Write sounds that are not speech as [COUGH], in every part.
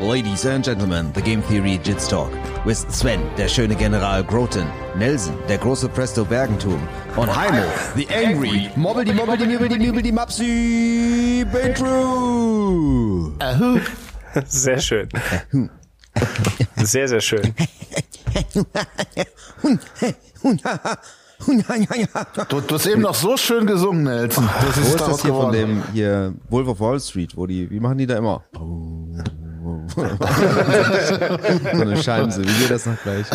Ladies and Gentlemen, the Game Theory Jits Talk. With Sven, der schöne General Groten, Nelson, der große Presto Bergentum und Heimo, the angry, mobbeldi mobbeldi mobbeldi mobbeldi mapsi True. Sehr schön. Sehr, sehr schön. Du, du hast eben noch so schön gesungen, Nelson. Das Wo ist ist daraus das hier von geworden. dem hier Wolf of Wall Street, wo die, wie machen die da immer? So eine Scheiße, wie geht das noch gleich?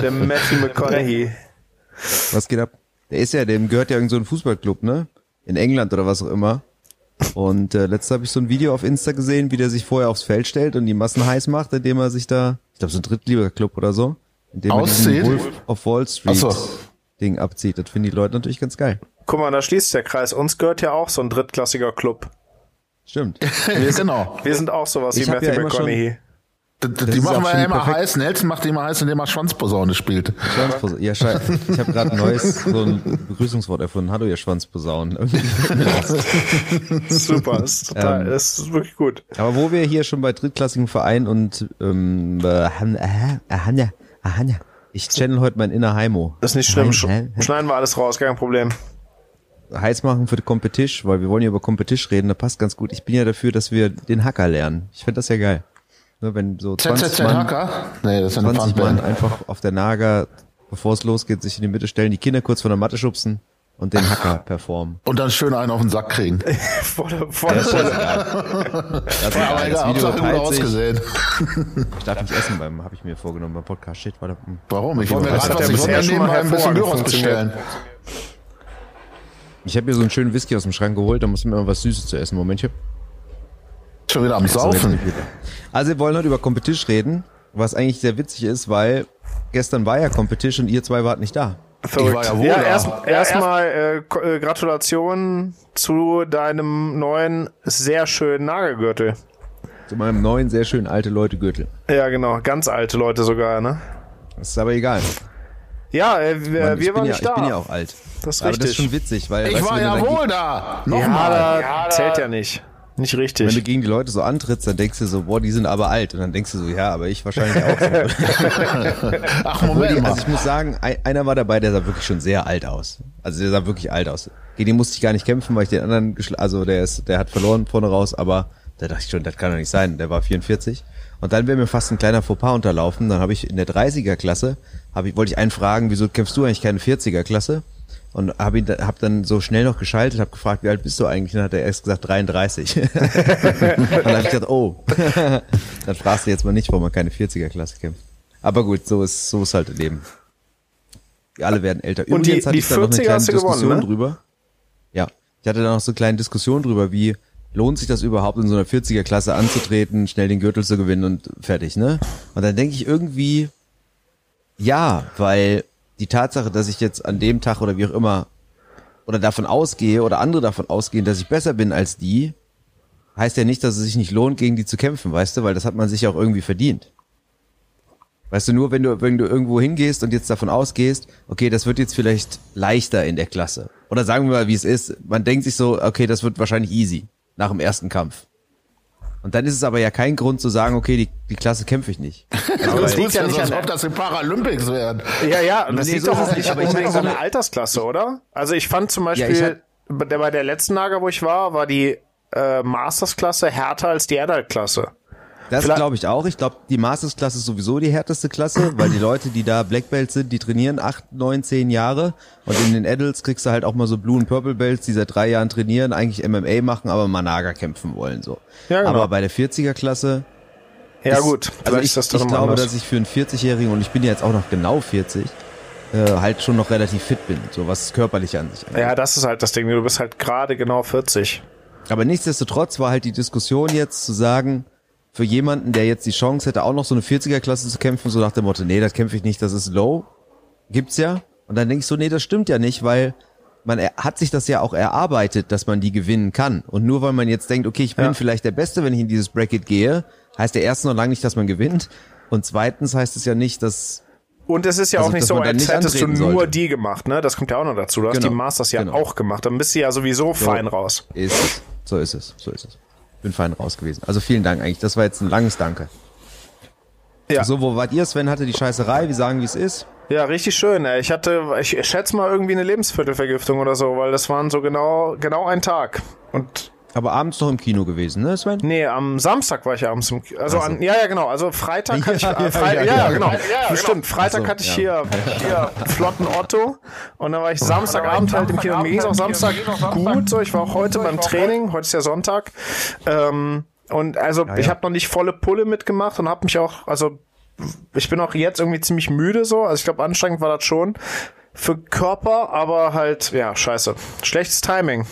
Der Matthew McConaughey. Was geht ab? Der ist ja, dem gehört ja irgend so ein Fußballclub, ne? In England oder was auch immer. Und äh, letztes habe ich so ein Video auf Insta gesehen, wie der sich vorher aufs Feld stellt und die Massen heiß macht, indem er sich da, ich glaube so ein Drittliga-Club oder so, indem er diesen Wolf of Wall Street so. Ding abzieht. Das finden die Leute natürlich ganz geil. Guck mal, da schließt der Kreis. Uns gehört ja auch so ein drittklassiger Club. Stimmt. [LAUGHS] genau. Wir sind auch sowas Ich wie Matthew ja immer schon- McConaughey. Die, die, machen wir immer perfekt. heiß. Nelson macht die immer heiß, indem er Schwanzposaune spielt. Schwanzposaune. Ja, schei ich habe gerade ein neues [LAUGHS] so ein Begrüßungswort erfunden. Hallo, ihr Schwanzposaunen. [LAUGHS] Super, ist total, Ähm. das ist wirklich gut. Aber wo wir hier schon bei drittklassigen Vereinen und ähm, äh, aha, aha, aha, ich channel heute mein inner Heimo. Das ist nicht schlimm. Sch Heim- Schneiden wir alles raus, kein Problem. Heiß machen für die Competition, weil wir wollen ja über Competition reden, da passt ganz gut. Ich bin ja dafür, dass wir den Hacker lernen. Ich finde das ja geil. Ne, wenn so 20 ZZZ Mann, Hacker? Nee, das ist eine 20 Mann einfach auf der Nager, bevor es losgeht, sich in die Mitte stellen, die Kinder kurz von der Matte schubsen und den Hacker performen. Und dann schön einen auf den Sack kriegen. [LAUGHS] Vor der, vor der, vor der, Das ist Ja, aber egal, das Video gut ausgesehen. Ich darf nicht essen beim, habe ich mir vorgenommen beim Podcast. Shit, warte. hm. Warum? Ich wollte mir Das gerade was, ich wollte mir bisher schon mal nebenbei ein bisschen Gyros bestellen. Ich habe mir so einen schönen Whisky aus dem Schrank geholt, da muss mir mal was Süßes zu essen. Momentchen. Schon wieder am Saufen. ich. Also wir wollen heute über Competition reden, was eigentlich sehr witzig ist, weil gestern war ja Competition und ihr zwei wart nicht da. verrückt. war ja wohl ja, da. erst, erstmal äh, äh, Gratulation zu deinem neuen, sehr schönen Nagelgürtel. Zu meinem neuen, sehr schönen alte Leute Gürtel. Ja, genau. Ganz alte Leute sogar, ne? Das ist aber egal. Ja, äh, wir, Mann, ich, wir bin waren ja, nicht ich da. bin ja auch alt. Das ist aber das ist richtig. schon witzig, weil Ich weißt du, war ja wohl da. ja, Nochmal. da zählt ja nicht. Nicht wenn du richtig. gegen die Leute so antrittst, dann denkst du so, boah, die sind aber alt. Und dann denkst du so, ja, aber ich wahrscheinlich auch. So. [LAUGHS] [LAUGHS] Ach, Moment mal. also ich muss sagen, ein, einer war dabei, der sah wirklich schon sehr alt aus. Also der sah wirklich alt aus. Gegen den musste ich gar nicht kämpfen, weil ich den anderen, also der ist, der hat verloren vorne raus, aber da dachte ich schon, das kann doch nicht sein. Der war 44. Und dann wäre mir fast ein kleiner Fauxpas unterlaufen. Dann habe ich in der 30er Habe ich, wollte ich einen fragen, wieso kämpfst du eigentlich keine 40er Klasse? Und habe ihn, hab dann so schnell noch geschaltet, habe gefragt, wie alt bist du eigentlich? Und dann hat er erst gesagt 33. [LAUGHS] und dann habe ich gedacht, oh, [LAUGHS] dann fragst du jetzt mal nicht, warum man keine 40er Klasse kämpft. Aber gut, so ist, so ist halt das Leben. Wir alle werden älter. Und die- Übrigens hatte die ich da noch eine 40er kleine du gewonnen, Diskussion ne? drüber. Ja, ich hatte da noch so eine kleine Diskussion drüber, wie lohnt sich das überhaupt in so einer 40er Klasse anzutreten, schnell den Gürtel zu gewinnen und fertig, ne? Und dann denke ich irgendwie, ja, weil die Tatsache, dass ich jetzt an dem Tag oder wie auch immer oder davon ausgehe oder andere davon ausgehen, dass ich besser bin als die, heißt ja nicht, dass es sich nicht lohnt, gegen die zu kämpfen, weißt du, weil das hat man sich auch irgendwie verdient. Weißt du, nur wenn du, wenn du irgendwo hingehst und jetzt davon ausgehst, okay, das wird jetzt vielleicht leichter in der Klasse. Oder sagen wir mal, wie es ist. Man denkt sich so, okay, das wird wahrscheinlich easy nach dem ersten Kampf. Und dann ist es aber ja kein Grund zu sagen, okay, die, die Klasse kämpfe ich nicht. [LAUGHS] Aber das liegt ja ja nicht als an- ob das die Paralympics wären. Ja, ja, und das Nee, liegt so doch es nicht aber ich an so- der [LAUGHS] Altersklasse, oder? Also ich fand zum Ja, Beispiel, der bei der letzten Lager, wo ich war, war die äh, Mastersklasse härter als die Adult-Klasse. Das glaube ich auch. Ich glaube, die Masters-Klasse ist sowieso die härteste Klasse, weil die Leute, die da Black Belts sind, die trainieren acht, neun, zehn Jahre. Und in den Adults kriegst du halt auch mal so Blue und Purple Belts, die seit drei Jahren trainieren, eigentlich MMA machen, aber Managa kämpfen wollen, so. Ja, genau. Aber bei der 40er-Klasse, Ja gut, also ich, ist das ich glaube, anders. dass ich für einen 40-Jährigen, und ich bin ja jetzt auch noch genau 40, äh, halt schon noch relativ fit bin, so was körperlich an sich angeht. Ja, das ist halt das Ding. Du bist halt gerade genau 40. Aber nichtsdestotrotz war halt die Diskussion jetzt zu sagen, für jemanden, der jetzt die Chance hätte, auch noch so eine 40er-Klasse zu kämpfen, so nach dem Motto, nee, das kämpfe ich nicht, das ist low. Gibt's ja. Und dann denke ich so, nee, das stimmt ja nicht, weil man hat sich das ja auch erarbeitet, dass man die gewinnen kann. Und nur weil man jetzt denkt, okay, ich bin Ja. vielleicht der Beste, wenn ich in dieses Bracket gehe, heißt der erstens noch lange nicht, dass man gewinnt. Und zweitens heißt es ja nicht, dass Und es ist ja Also, auch nicht so, als hättest du nur sollte. die gemacht, ne? Das kommt ja auch noch dazu. Du hast Genau, die Masters ja genau. auch gemacht. Dann bist du ja sowieso fein raus. ist. So ist es. So ist es. Bin fein raus gewesen. Also vielen Dank eigentlich. Das war jetzt ein langes Danke. Ja. So, wo wart ihr? Sven hatte die Scheißerei. Wir sagen, wie es ist. Ja, richtig schön. Ey. Ich hatte, ich schätze mal irgendwie eine Lebensviertelvergiftung oder so, weil das waren so genau, genau ein Tag. Und Aber abends noch im Kino gewesen, ne, Sven? nee, am Samstag war ich abends im, Ki- also Ach so. an, ja, ja, genau. Also Freitag Ja, hatte ich, [LAUGHS] ja, äh, Fre ja, ja, ja, genau. ja. Ja, stimmt. Freitag so, hatte ich hier, hier flotten Otto und dann war ich Samstagabend halt im Kino. Mir ging auch Samstag gut, so. Ich war auch heute beim Training. Heute ist ja Sonntag. Ähm, und also ich habe noch nicht volle Pulle mitgemacht und habe mich auch, also ich bin auch jetzt irgendwie ziemlich müde so. Also ich glaube, anstrengend war das schon für Körper, aber halt, ja, scheiße. Schlechtes Timing.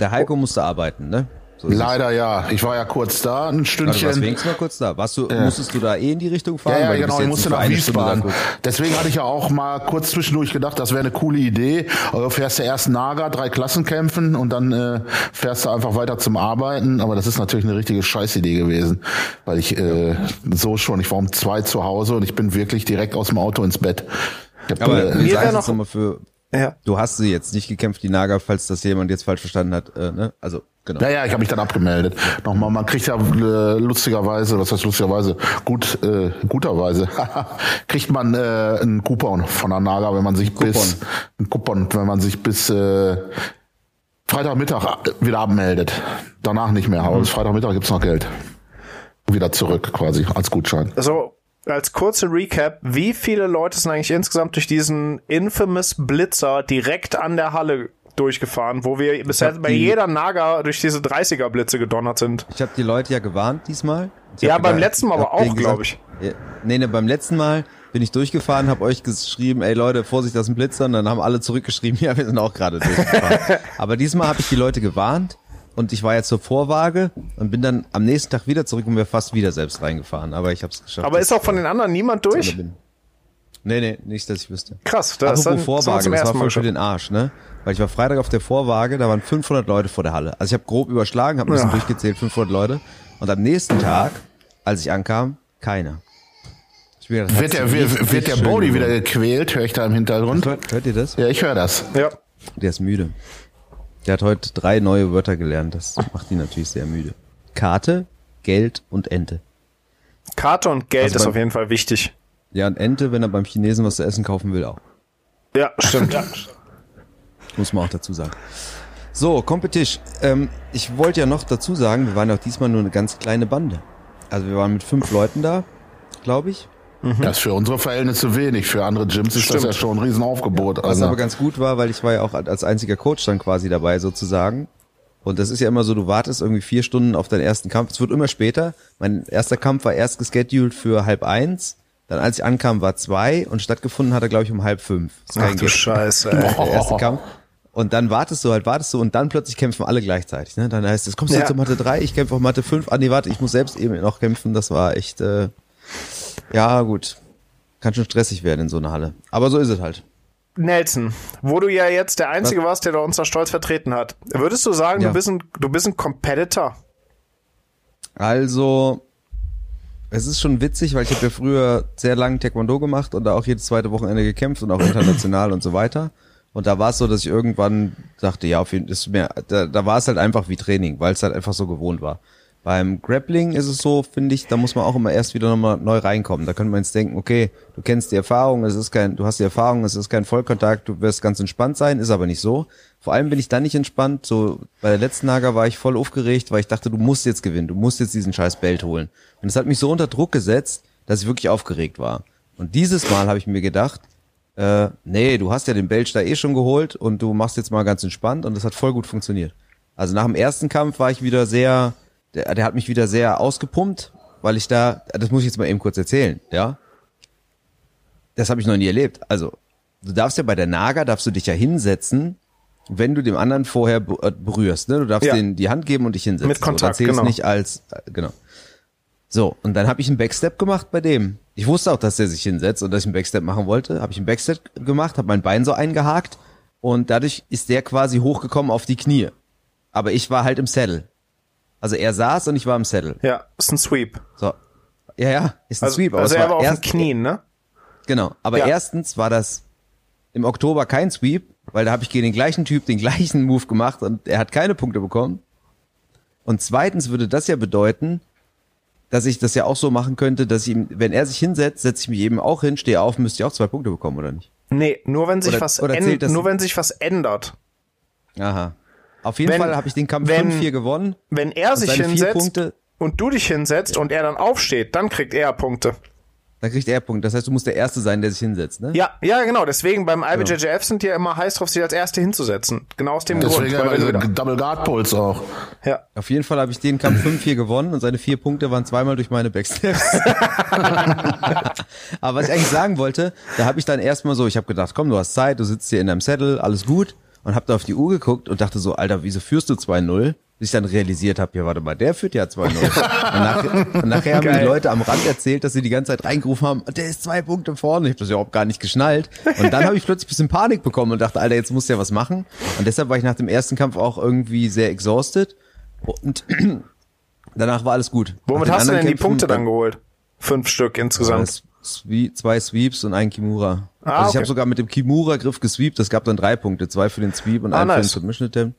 Der Heiko musste arbeiten, ne? So es. Leider ja. Ich war ja kurz da, ein Also, Stündchen. wenigstens mal kurz da. Warst du, musstest du da eh in die Richtung fahren? Ja, ja, genau, ich musste nach Wiesbaden. Deswegen hatte ich ja auch mal kurz zwischendurch gedacht, das wäre eine coole Idee. Aber du fährst ja erst Naga, drei Klassen kämpfen und dann äh, fährst du einfach weiter zum Arbeiten. Aber das ist natürlich eine richtige Scheißidee gewesen. Weil ich äh, so schon, ich war um zwei zu Hause und ich bin wirklich direkt aus dem Auto ins Bett. Ich hab, Aber äh, wir Mir wär sagen noch- für, Ja. du hast sie jetzt nicht gekämpft, die Naga, falls das jemand jetzt falsch verstanden hat, äh, ne? Also, genau. Ja, ja, ich habe mich dann abgemeldet. Nochmal, man kriegt ja äh, lustigerweise, was heißt lustigerweise, gut, äh, guterweise, [LAUGHS] kriegt man äh, einen Coupon von der Naga, wenn man sich bis einen Coupon, wenn man sich bis äh, Freitagmittag wieder abmeldet. Danach nicht mehr, aber bis Freitagmittag gibt's noch Geld. Wieder zurück quasi als Gutschein. So, als kurze Recap, wie viele Leute sind eigentlich insgesamt durch diesen infamous Blitzer direkt an der Halle durchgefahren, wo wir bisher bei jeder Naga durch diese 30er Blitze gedonnert sind? Ich habe die Leute ja gewarnt diesmal. Ich Ja, beim gedacht- letzten Mal aber auch, gesagt- glaub ich. Ja, nee, nee, beim letzten Mal bin ich durchgefahren, habe euch geschrieben, ey Leute, Vorsicht, das ist ein Blitzer. Und dann haben alle zurückgeschrieben, [LAUGHS] ja, wir sind auch gerade durchgefahren. [LAUGHS] aber diesmal habe ich die Leute gewarnt und ich war jetzt zur Vorwaage und bin dann am nächsten Tag wieder zurück und wäre fast wieder selbst reingefahren. Aber ich habe es geschafft. Aber ist auch von den anderen niemand ich durch? bin. Nee, nee, nicht, dass ich wüsste. Krass, das ist Apropos dann Vorwaage, das war voll für schon. den Arsch, ne? Weil ich war Freitag auf der Vorwaage, da waren 500 Leute vor der Halle. Also ich habe grob überschlagen, habe ein bisschen Ja. durchgezählt, 500 Leute. Und am nächsten Tag, als ich ankam, keiner. Gedacht, Wird der, wird, wird der Bodie wieder gequält, höre ich da im Hintergrund. Hört, hört ihr das? Ja, ich höre das. Ja. Der ist müde. Der hat heute drei neue Wörter gelernt. Das macht ihn natürlich sehr müde. Karte, Geld und Ente. Karte und Geld Also ist auf jeden Fall wichtig. Ja, und Ente, wenn er beim Chinesen was zu essen kaufen will, auch. Ja, stimmt. Muss man auch dazu sagen. So, Competition. Ähm, ich wollte ja noch dazu sagen, wir waren auch diesmal nur eine ganz kleine Bande. Also wir waren mit fünf Leuten da, glaube ich. Das ist für unsere Verhältnisse wenig. Für andere Gyms ist das Stimmt. ja schon ein Riesenaufgebot. Was Also, aber ganz gut war, weil ich war ja auch als einziger Coach dann quasi dabei sozusagen. Und das ist ja immer so, du wartest irgendwie vier Stunden auf deinen ersten Kampf. Es wird immer später. Mein erster Kampf war erst gescheduled für halb eins. Dann als ich ankam, war zwei und stattgefunden hat er, glaube ich, um halb fünf. Das ist Ach du Gag. Scheiße, [LAUGHS] ey. der erste Kampf. Und dann wartest du halt, wartest du und dann plötzlich kämpfen alle gleichzeitig. Ne? Dann heißt es, kommst du Ja. jetzt zu Mathe 3, ich kämpfe auf Mathe 5. Ah nee, warte, ich muss selbst eben noch kämpfen. Das war echt, äh, ja gut. Kann schon stressig werden in so einer Halle. Aber so ist es halt. Nelson, wo du ja jetzt der Einzige warst, der da uns da stolz vertreten hat, würdest du sagen, Ja. du, bist ein, du bist ein Competitor? Also, es ist schon witzig, weil ich habe ja früher sehr lange Taekwondo gemacht und da auch jedes zweite Wochenende gekämpft und auch international und so weiter. Und da war es so, dass ich irgendwann dachte, ja, auf jeden ist mehr, da, da war es halt einfach wie Training, weil es halt einfach so gewohnt war. Beim Grappling ist es so, finde ich, da muss man auch immer erst wieder nochmal neu reinkommen. Da könnte man jetzt denken, okay, du kennst die Erfahrung, es ist kein, du hast die Erfahrung, es ist kein Vollkontakt, du wirst ganz entspannt sein, ist aber nicht so. Vor allem bin ich dann nicht entspannt. So bei der letzten Nager war ich voll aufgeregt, weil ich dachte, du musst jetzt gewinnen, du musst jetzt diesen scheiß Belt holen. Und es hat mich so unter Druck gesetzt, dass ich wirklich aufgeregt war. Und dieses Mal habe ich mir gedacht, äh, nee, du hast ja den Belch da eh schon geholt und du machst jetzt mal ganz entspannt und das hat voll gut funktioniert. Also nach dem ersten Kampf war ich wieder sehr, der, der hat mich wieder sehr ausgepumpt, weil ich da, das muss ich jetzt mal eben kurz erzählen, ja. Das habe ich noch nie erlebt. Also, du darfst ja bei der Naga, darfst du dich ja hinsetzen, wenn du dem anderen vorher äh, berührst, ne? Du darfst Ja. denen die Hand geben und dich hinsetzen. Mit Kontakt, so, genau. nicht als, äh, genau. So, und dann habe ich einen Backstep gemacht bei dem. Ich wusste auch, dass der sich hinsetzt und dass ich einen Backstep machen wollte. Habe ich einen Backstep gemacht, habe mein Bein so eingehakt und dadurch ist der quasi hochgekommen auf die Knie. Aber ich war halt im Saddle. Also er saß und ich war im Saddle. Ja, ist ein Sweep. So. Ja, ja, ist ein Also, Sweep. aber also er war auf den erst- Knien, ne? Genau. Aber Ja. erstens war das im Oktober kein Sweep, weil da habe ich gegen den gleichen Typ den [LAUGHS] gleichen Move gemacht und er hat keine Punkte bekommen. Und zweitens würde das ja bedeuten, dass ich das ja auch so machen könnte, dass ich ihm, wenn er sich hinsetzt, setze ich mich eben auch hin, stehe auf, müsste ich auch zwei Punkte bekommen, oder nicht? Nee, nur wenn sich Oder- was oder änd- zählt das- nur wenn sich was ändert. Aha. Auf jeden Wenn- Fall habe ich den Kampf wenn- 5-4 gewonnen. Wenn er sich hinsetzt Punkte- und du dich hinsetzt und er dann aufsteht, dann kriegt er Punkte. Dann kriegt er Punkte. Das heißt, du musst der Erste sein, der sich hinsetzt, ne? Ja, ja, genau. Deswegen beim IBJJF sind die ja immer heiß drauf, sich als Erste hinzusetzen. Genau aus dem Deswegen Grund. diese wieder, Double Guard Pulls auch. ja. Auf jeden Fall habe ich den Kampf 5-4 gewonnen und seine vier Punkte waren zweimal durch meine Backsteps. [LAUGHS] Aber was ich eigentlich sagen wollte, da habe ich dann erstmal so, ich habe gedacht, komm, du hast Zeit, du sitzt hier in deinem Settle, alles gut. Und habe da auf die Uhr geguckt und dachte so, Alter, wieso führst du 2-0? Bis ich dann realisiert habe, ja, warte mal, der führt ja 2-0. [LAUGHS] und, nachher, und nachher haben Geil. die Leute am Rand erzählt, dass sie die ganze Zeit reingerufen haben, der ist zwei Punkte vorne. Ich habe das überhaupt gar nicht geschnallt. Und dann habe ich plötzlich ein bisschen Panik bekommen und dachte, Alter, jetzt musst du ja was machen. Und deshalb war ich nach dem ersten Kampf auch irgendwie sehr exhausted. Und [CLEARS THROAT] danach war alles gut. Womit Nach hast du denn anderen die Kämpfen- Punkte dann geholt? Fünf Stück insgesamt. Zwei Sweeps und ein Kimura. Ah, also ich okay. habe sogar mit dem Kimura-Griff gesweept. Es gab dann drei Punkte. Zwei für den Sweep und Ah, einen für den nice. Submission Attempt.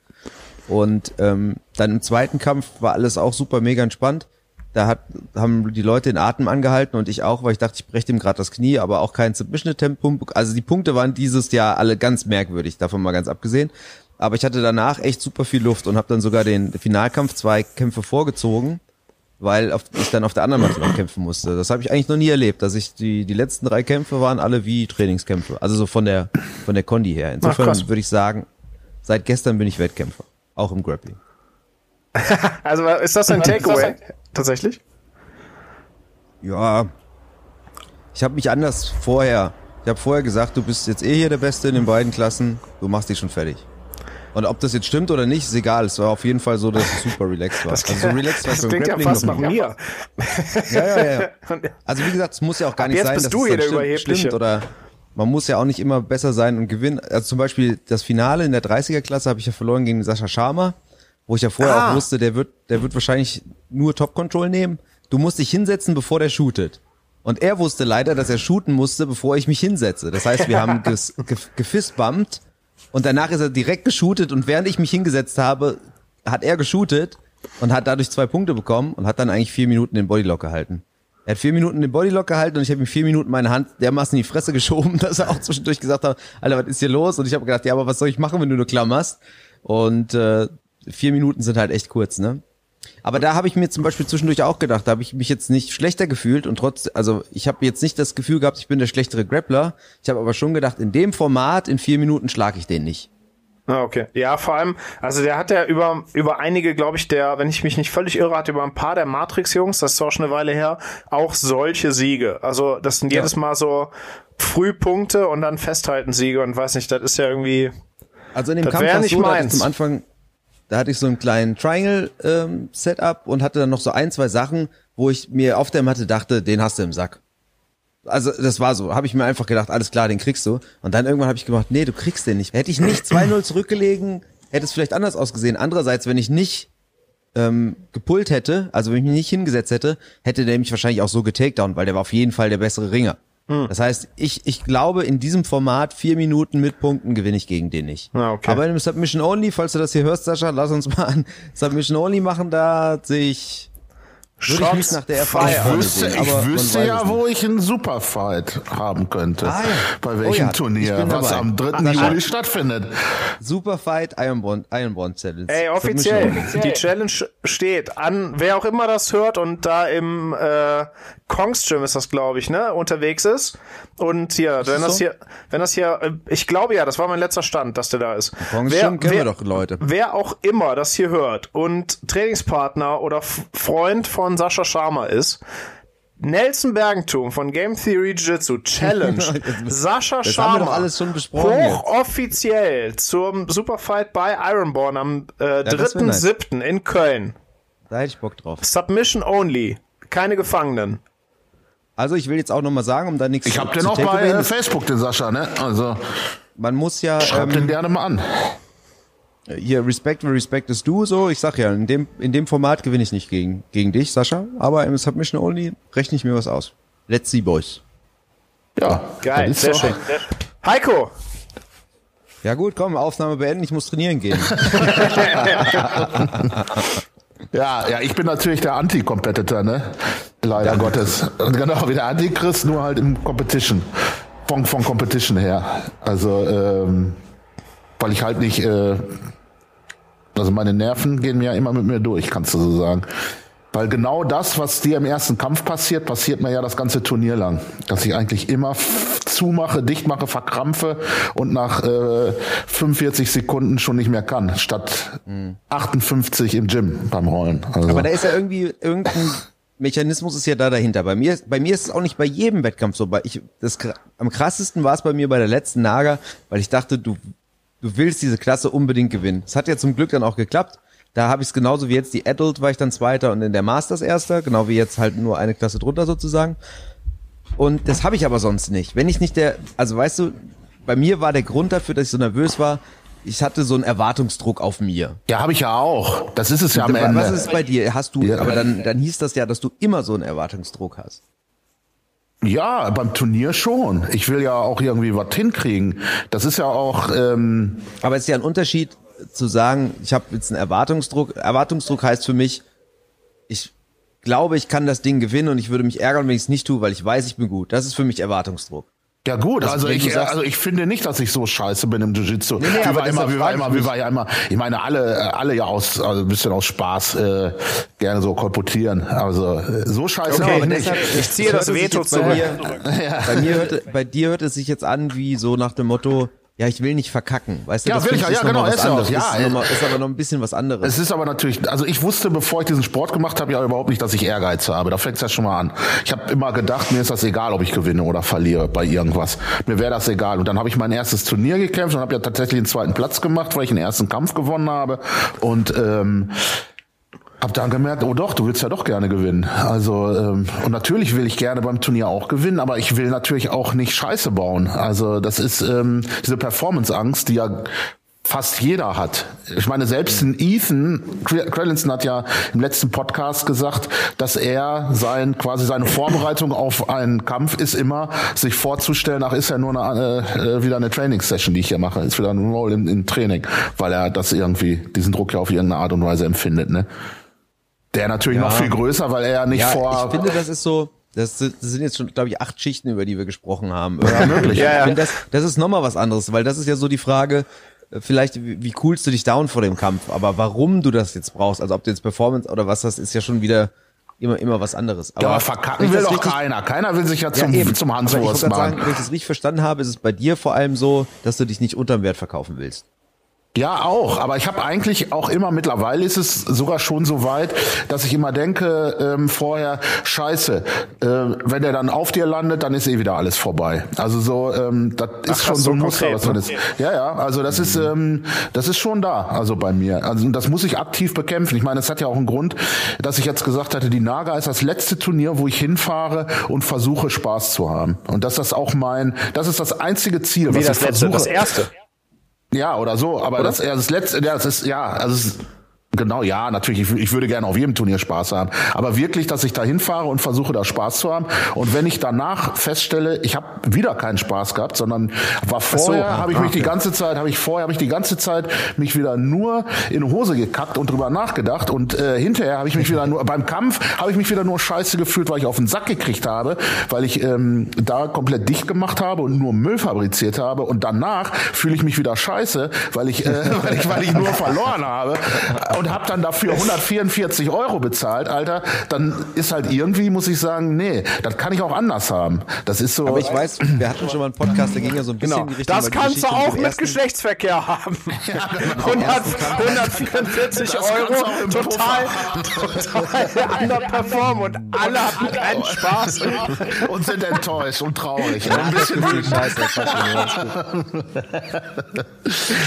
Und ähm, dann im zweiten Kampf war alles auch super mega entspannt. Da hat, haben die Leute den Atem angehalten und ich auch, weil ich dachte, ich breche dem gerade das Knie, aber auch kein Submission Attempt. Also die Punkte waren dieses Jahr alle ganz merkwürdig, davon mal ganz abgesehen. Aber ich hatte danach echt super viel Luft und habe dann sogar den Finalkampf zwei Kämpfe vorgezogen weil auf, ich dann auf der anderen Matte noch kämpfen musste. Das habe ich eigentlich noch nie erlebt, dass ich die die letzten drei Kämpfe waren alle wie Trainingskämpfe, also so von der von der Kondi her. Insofern krass. würde ich sagen, seit gestern bin ich Wettkämpfer, auch im Grappling. [LAUGHS] Also ist das ein Takeaway? Tatsächlich? Ja, ich habe mich anders vorher. Ich habe vorher gesagt, du bist jetzt eh hier der Beste in den beiden Klassen, du machst dich schon fertig. Und ob das jetzt stimmt oder nicht, ist egal. Es war auf jeden Fall so, dass es super relaxed war. also so relaxed war Das klingt ja fast nach mir. Ja, ja, ja. [LAUGHS] Also wie gesagt, es muss ja auch gar nicht jetzt sein, bist dass du es hier dann stimmt, stimmt oder man muss ja auch nicht immer besser sein und gewinnen. Also zum Beispiel das Finale in der 30er Klasse habe ich ja verloren gegen Sascha Sharma, wo ich ja vorher Ah. auch wusste, der wird, der wird wahrscheinlich nur Top Control nehmen. Du musst dich hinsetzen, bevor der shootet. Und er wusste leider, dass er shooten musste, bevor ich mich hinsetze. Das heißt, wir haben [LAUGHS] ges, ge, gefistbumpt und danach ist er direkt geshootet und während ich mich hingesetzt habe, hat er geshootet und hat dadurch zwei Punkte bekommen und hat dann eigentlich vier Minuten den Bodylock gehalten. Er hat vier Minuten den Bodylock gehalten und ich habe ihm vier Minuten meine Hand dermaßen in die Fresse geschoben, [LAUGHS] dass er auch zwischendurch gesagt hat, Alter, was ist hier los? Und ich habe gedacht, ja, aber was soll ich machen, wenn du nur klammerst? Und äh, vier Minuten sind halt echt kurz, ne? Aber da habe ich mir zum Beispiel zwischendurch auch gedacht, da habe ich mich jetzt nicht schlechter gefühlt und trotz, also ich habe jetzt nicht das Gefühl gehabt, ich bin der schlechtere Grappler. Ich habe aber schon gedacht, in dem Format in vier Minuten schlage ich den nicht. Ah, okay. Ja, vor allem, also der hat ja über, über einige, glaube ich, der, wenn ich mich nicht völlig irre, hat über ein paar der Matrix-Jungs, das ist auch schon eine Weile her, auch solche Siege. Also das sind Ja. jedes Mal so Frühpunkte und dann festhalten Siege und weiß nicht, das ist ja irgendwie. Also in dem Kampf war nicht so, da hatte ich zum Anfang, da hatte ich so einen kleinen Triangle-Setup und hatte dann noch so ein, zwei Sachen, wo ich mir auf der Matte dachte, den hast du im Sack. Also das war so, habe ich mir einfach gedacht, alles klar, den kriegst du. Und dann irgendwann habe ich gemacht, nee, du kriegst den nicht. Hätte ich nicht 2-0 zurückgelegen, hätte es vielleicht anders ausgesehen. Andererseits, wenn ich nicht ähm, gepullt hätte, also wenn ich mich nicht hingesetzt hätte, hätte der mich wahrscheinlich auch so getakedown, weil der war auf jeden Fall der bessere Ringer. Hm. Das heißt, ich, ich glaube, in diesem Format vier Minuten mit Punkten gewinne ich gegen den nicht. Ah, okay. Aber im Submission Only, falls du das hier hörst, Sascha, lass uns mal ein Submission Only machen, da sehe ich, würde ich mich nach der Erfahrung Ich wüsste, sehen, ich wüsste ja, wo ich einen Superfight haben könnte. Ah, ja. Bei Oh welchem ja, ich Turnier, was dabei. am 3. Ah. Juli stattfindet. Superfight Ironborn, Ironborn Challenge. Ey, offiziell. Die Challenge steht an, wer auch immer das hört und da im äh, Kongstream ist das, glaube ich, ne, unterwegs ist. Und hier, wenn das so? hier, wenn das hier, äh, ich glaube ja, das war mein letzter Stand, dass der da ist. Kongstream kennen wir doch, Leute. Wer auch immer das hier hört und Trainingspartner oder F Freund von Sascha Sharma ist, Nelson Bergentum von Game Theory Jiu-Jitsu Challenge [LAUGHS] Sascha Sharma doch alles schon besprochen jetzt. hochoffiziell zum Superfight bei Ironborn am äh, nice. 3.7. in Köln. Da hätte ich Bock drauf. Submission only. Keine Gefangenen. Also ich will jetzt auch nochmal sagen, um da nichts Ich hab zu den auch bei äh, Facebook, den Sascha, ne? Also, Man muss ja schreibt den ähm, gerne mal an. Hier Respect where Respect is due, so. Ich sag ja, in dem, in dem Format gewinne ich nicht gegen, gegen dich, Sascha. Aber im Submission Only rechne ich mir was aus. Let's see, Boys. Ja, Geil, sehr schön. Heiko, Ja gut, komm, Aufnahme beenden, ich muss trainieren gehen. [LAUGHS] Ja, ja, ich bin natürlich der Anti-Competitor, ne? Leider ja. Gottes. Genau, wie der Antichrist, nur halt im Competition. Von, von Competition her. Also, ähm, weil ich halt nicht, äh, also meine Nerven gehen mir ja immer mit mir durch, kannst du so sagen. Weil genau das, was dir im ersten Kampf passiert, passiert mir ja das ganze Turnier lang. Dass ich eigentlich immer zumache, dicht mache, verkrampfe und nach äh, 45 Sekunden schon nicht mehr kann, statt mhm. 58 im Gym beim Rollen. Also. Aber da ist ja irgendwie irgendein [LAUGHS] Mechanismus ist ja da dahinter. Bei mir, bei mir ist es auch nicht bei jedem Wettkampf so. Bei ich, das, am krassesten war es bei mir bei der letzten Nager, weil ich dachte, du, du willst diese Klasse unbedingt gewinnen. Es hat ja zum Glück dann auch geklappt. Da habe ich es genauso wie jetzt die Adult war ich dann Zweiter und in der Masters Erster, genau wie jetzt halt nur eine Klasse drunter sozusagen. Und das habe ich aber sonst nicht. Wenn ich nicht der, also weißt du, bei mir war der Grund dafür, dass ich so nervös war, ich hatte so einen Erwartungsdruck auf mir. Ja, habe ich ja auch. Das ist es ja am was Ende. Was ist bei dir? Hast du, ja. aber dann, dann hieß das ja, dass du immer so einen Erwartungsdruck hast. Ja, beim Turnier schon. Ich will ja auch irgendwie was hinkriegen. Das ist ja auch. Ähm aber es ist ja ein Unterschied zu sagen, ich habe jetzt einen Erwartungsdruck. Erwartungsdruck heißt für mich, ich glaube, ich kann das Ding gewinnen und ich würde mich ärgern, wenn ich es nicht tue, weil ich weiß, ich bin gut. Das ist für mich Erwartungsdruck. Ja gut, also ich, sagst, also ich finde nicht, dass ich so scheiße bin im Jiu-Jitsu. Nee, nee, wie, war immer, wie war immer, wie war ja immer, ich meine alle, alle ja aus, also ein bisschen aus Spaß äh, gerne so kolportieren. Also so scheiße okay, bin ich nicht. Ich ziehe das, das Veto zu. Bei, mir, [LAUGHS] ja. bei, mir hört, bei dir hört es sich jetzt an wie so nach dem Motto, ja, ich will nicht verkacken, weißt du? Ja, will ich, ja, genau, ist ja auch. Ja, ist, noch, ist aber noch ein bisschen was anderes. Es ist aber natürlich, also ich wusste, bevor ich diesen Sport gemacht habe, ja überhaupt nicht, dass ich Ehrgeiz habe. Da fängt es ja schon mal an. Ich habe immer gedacht, mir ist das egal, ob ich gewinne oder verliere bei irgendwas. Mir wäre das egal. Und dann habe ich mein erstes Turnier gekämpft und habe ja tatsächlich den zweiten Platz gemacht, weil ich den ersten Kampf gewonnen habe. Und ähm, hab dann gemerkt, oh doch, du willst ja doch gerne gewinnen. Also ähm, und natürlich will ich gerne beim Turnier auch gewinnen, aber ich will natürlich auch nicht Scheiße bauen. Also das ist ähm, diese Performance-Angst, die ja fast jeder hat. Ich meine, selbst ein Ethan Crellinson hat ja im letzten Podcast gesagt, dass er sein quasi seine Vorbereitung auf einen Kampf ist immer, sich vorzustellen, ach ist ja nur eine, äh, wieder eine Training-Session, die ich hier mache, ist wieder ein Roll im, im Training, weil er das irgendwie diesen Druck ja auf irgendeine Art und Weise empfindet. Ne? Der natürlich ja. noch viel größer, weil er ja nicht ja, vor. Ich finde, das ist so. Das, sind jetzt schon, glaube ich, acht Schichten, über die wir gesprochen haben. Ja, möglich. ja, ja. Das, das ist nochmal was anderes, weil das ist ja so die Frage, äh, vielleicht, wie, coolst du dich down vor dem Kampf, aber warum du das jetzt brauchst, also ob du jetzt Performance oder was das ist ja schon wieder immer, immer was anderes. Aber, ja, aber verkacken will doch richtig, keiner. Keiner will sich ja zum, ja, zum Hanswurst machen. Sagen, wenn ich das richtig verstanden habe, ist es bei dir vor allem so, dass du dich nicht unterm Wert verkaufen willst. Ja, auch. Aber ich habe eigentlich auch immer, mittlerweile ist es sogar schon so weit, dass ich immer denke, ähm, vorher, scheiße, äh, wenn der dann auf dir landet, dann ist eh wieder alles vorbei. Also so, ähm, das Ach, ist schon so ein Muster, was drin ist. Ja, ja, also das mhm. ist, ähm, das ist schon da, also bei mir. Also das muss ich aktiv bekämpfen. Ich meine, es hat ja auch einen Grund, dass ich jetzt gesagt hatte, die Naga ist das letzte Turnier, wo ich hinfahre und versuche, Spaß zu haben. Und das ist auch mein, das ist das einzige Ziel, Wie was das ich letzte, versuche. Das erste. Ja, oder so, aber oder? das, ja, das letzte, ja, das ist, ja, also Genau, ja, natürlich. Ich, ich, würde gerne auf jedem Turnier Spaß haben. Aber wirklich, dass ich da hinfahre und versuche, da Spaß zu haben. Und wenn ich danach feststelle, ich habe wieder keinen Spaß gehabt, sondern war vorher, so, habe ich mich die ganze Zeit, habe ich vorher, habe ich die ganze Zeit mich wieder nur in Hose gekackt und drüber nachgedacht. Und äh, hinterher habe ich mich wieder nur, beim Kampf habe ich mich wieder nur scheiße gefühlt, weil ich auf den Sack gekriegt habe, weil ich ähm, da komplett dicht gemacht habe und nur Müll fabriziert habe. Und danach fühle ich mich wieder scheiße, weil ich, äh, [LAUGHS] weil ich, weil ich nur verloren habe. Und und habe dann dafür 144 Euro bezahlt, Alter, dann ist halt irgendwie, muss ich sagen, nee, das kann ich auch anders haben. Das ist so. Aber ich weiß, wir hatten schon mal einen Podcast, der ging ja so ein bisschen genau. in die Richtung. Das kannst du auch mit Geschlechtsverkehr [LAUGHS] haben. Ja, genau. 100, 144 Euro, total, [LAUGHS] total underperform und alle hatten keinen Spaß. und sind enttäuscht und traurig. Ja, ein bisschen Scheiße. [LAUGHS]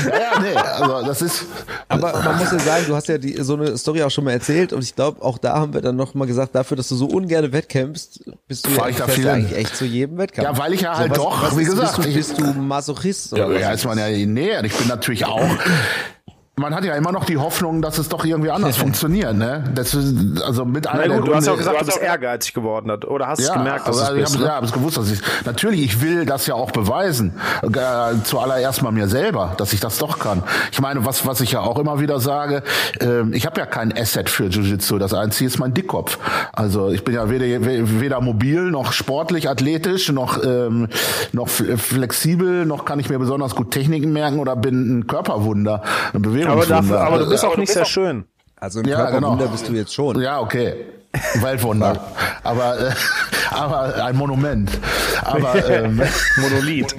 ja, nee, also das ist. Aber man muss ja sagen, du hast ja die, so eine Story auch schon mal erzählt und ich glaube, auch da haben wir dann noch mal gesagt, dafür, dass du so ungern wettkämpfst, bist du ja, viel eigentlich echt zu jedem Wettkampf. Ja, weil ich ja halt so, was, doch, was wie gesagt. Bist du, bist du Masochist? Ja, ja, ist man ja näher. Ich bin natürlich auch [LAUGHS] man hat ja immer noch die Hoffnung, dass es doch irgendwie anders [LAUGHS] funktioniert, ne? Das ist, also mit einer Na der gut, du hast ja auch gesagt, du bist ehrgeizig geworden. Oder hast du gemerkt, dass aber du ich es hab, bist? ja, hab es gewusst, dass ich natürlich, ich will das ja auch beweisen. Äh, zuallererst mal mir selber, dass ich das doch kann. Ich meine, was was ich ja auch immer wieder sage, ähm, ich habe ja kein Asset für Jiu-Jitsu. Das einzige ist mein Dickkopf. Also ich bin ja weder weder mobil noch sportlich, athletisch noch ähm, noch fl- flexibel, noch kann ich mir besonders gut Techniken merken oder bin ein Körperwunder, ein Aber, dafür, aber du bist auch nicht sehr schön. Also ein Ja, Körperwunder genau. bist du jetzt schon. ja, okay. Weltwunder. aber, äh, aber ein Monument. Aber, [LAUGHS] ähm, Monolith.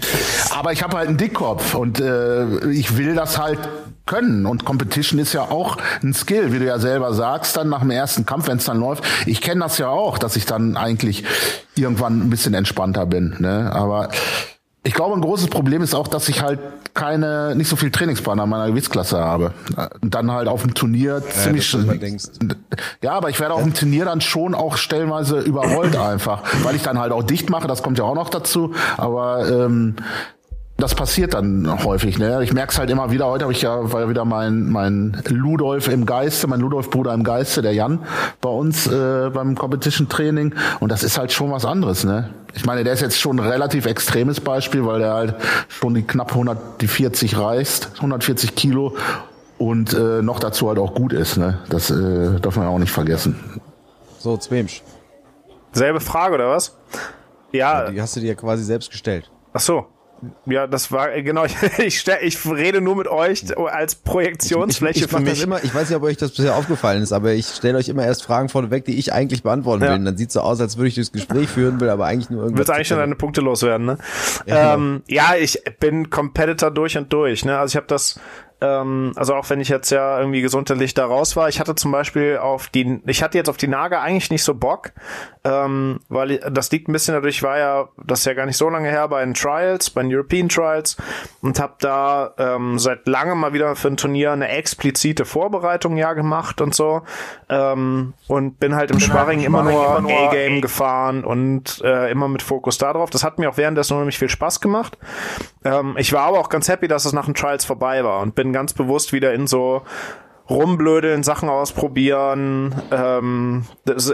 aber ich habe halt einen Dickkopf und äh, ich will das halt können. Und Competition ist ja auch ein Skill, wie du ja selber sagst, dann nach dem ersten Kampf, wenn es dann läuft. Ich kenne das ja auch, dass ich dann eigentlich irgendwann ein bisschen entspannter bin. Ne? Aber ich glaube, ein großes Problem ist auch, dass ich halt keine, nicht so viel Trainingspartner in meiner Gewichtsklasse habe. Und dann halt auf dem Turnier ziemlich man denkst. ja, aber ich werde auf dem Turnier dann schon auch stellenweise überrollt einfach, weil ich dann halt auch dicht mache, das kommt ja auch noch dazu, aber ähm, das passiert dann häufig, ne? Ich merke es halt immer wieder. Heute habe ich ja, war ja wieder mein, mein Ludolf im Geiste, mein Ludolf-Bruder im Geiste, der Jan, bei uns äh, beim Competition-Training. Und das ist halt schon was anderes, ne? Ich meine, der ist jetzt schon ein relativ extremes Beispiel, weil der halt schon die knapp 100, die 40 reißt, 140 Kilo und äh, noch dazu halt auch gut ist, ne? Das äh, darf man ja auch nicht vergessen. So, Zwemsch. Selbe Frage, oder was? Ja, Die hast du dir ja quasi selbst gestellt. ach so. Ja, das war, äh, genau, [LAUGHS] ich, ich, ich rede nur mit euch als Projektionsfläche ich, ich für mach mich. Immer, ich weiß nicht, ob euch das bisher aufgefallen ist, aber ich stelle euch immer erst Fragen vorneweg, die ich eigentlich beantworten Ja. will. Und dann sieht so aus, als würde ich das Gespräch führen, will aber eigentlich nur irgendwas. Willst eigentlich schon deine Punkte loswerden, ne? Ja, Ja, genau. ähm, ja ich bin Competitor durch und durch, ne? Also ich habe das, ähm, also auch wenn ich jetzt ja irgendwie gesundheitlich da raus war, ich hatte zum Beispiel auf die, ich hatte jetzt auf die Naga eigentlich nicht so Bock, ähm, weil das liegt ein bisschen dadurch, war ja, das ist ja gar nicht so lange her bei den Trials, bei den European Trials und habe da ähm, seit langem mal wieder für ein Turnier eine explizite Vorbereitung ja gemacht und so ähm, und bin halt im Sparring immer nur A-Game gefahren und äh, immer mit Fokus darauf. Das hat mir auch währenddessen unheimlich viel Spaß gemacht. Ähm, ich war aber auch ganz happy, dass es nach den Trials vorbei war und bin ganz bewusst wieder in so rumblödeln, Sachen ausprobieren. Ähm,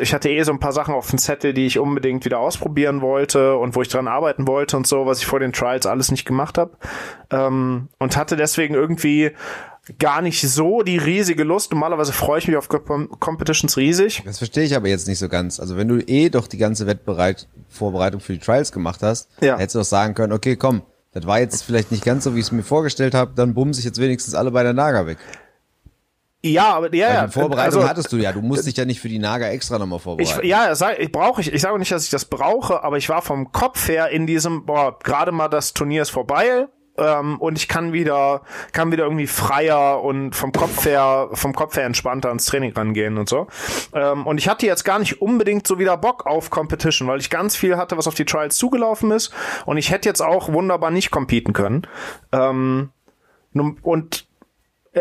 ich hatte eh so ein paar Sachen auf dem Zettel, die ich unbedingt wieder ausprobieren wollte und wo ich dran arbeiten wollte und so, was ich vor den Trials alles nicht gemacht habe. Ähm, und hatte deswegen irgendwie gar nicht so die riesige Lust. Normalerweise freue ich mich auf Com Competitions riesig. Das verstehe ich aber jetzt nicht so ganz. Also wenn du eh doch die ganze Wettbereit Vorbereitung für die Trials gemacht hast, Ja. hättest du doch sagen können, okay, komm, das war jetzt vielleicht nicht ganz so, wie ich es mir vorgestellt habe, dann bumse ich jetzt wenigstens alle bei der Naga weg. Ja, aber ja, ja. die Vorbereitung also- hattest du ja. Du musst dich ja nicht für die Naga extra nochmal Ich, vorbereiten. ja, sag, ich brauche ich, ich sage nicht, dass ich das brauche, aber ich war vom Kopf her in diesem, boah, gerade mal das Turnier ist vorbei. Ähm, und ich kann wieder, kann wieder irgendwie freier und vom Kopf her, vom Kopf her entspannter ans Training rangehen und so. Ähm, und ich hatte jetzt gar nicht unbedingt so wieder Bock auf Competition, weil ich ganz viel hatte, was auf die Trials zugelaufen ist. Und ich hätte jetzt auch wunderbar nicht competen können. Ähm, und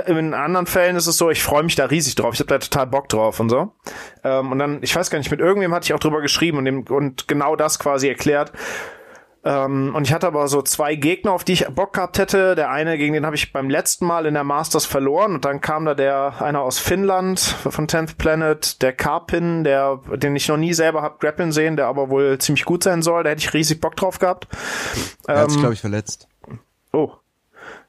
in anderen Fällen ist es so, ich freue mich da riesig drauf. Ich habe da total Bock drauf und so. Ähm, und dann, ich weiß gar nicht, mit irgendwem hatte ich auch drüber geschrieben und, dem, und genau das quasi erklärt. Ähm, und ich hatte aber so zwei Gegner, auf die ich Bock gehabt hätte. Der eine, gegen den habe ich beim letzten Mal in der Masters verloren. Und dann kam da der einer aus Finnland von 10th Planet, der Karpin, der, den ich noch nie selber hab grappeln sehen, der aber wohl ziemlich gut sein soll. Da hätte ich riesig Bock drauf gehabt. er hat sich, ähm, glaube ich, verletzt. Oh.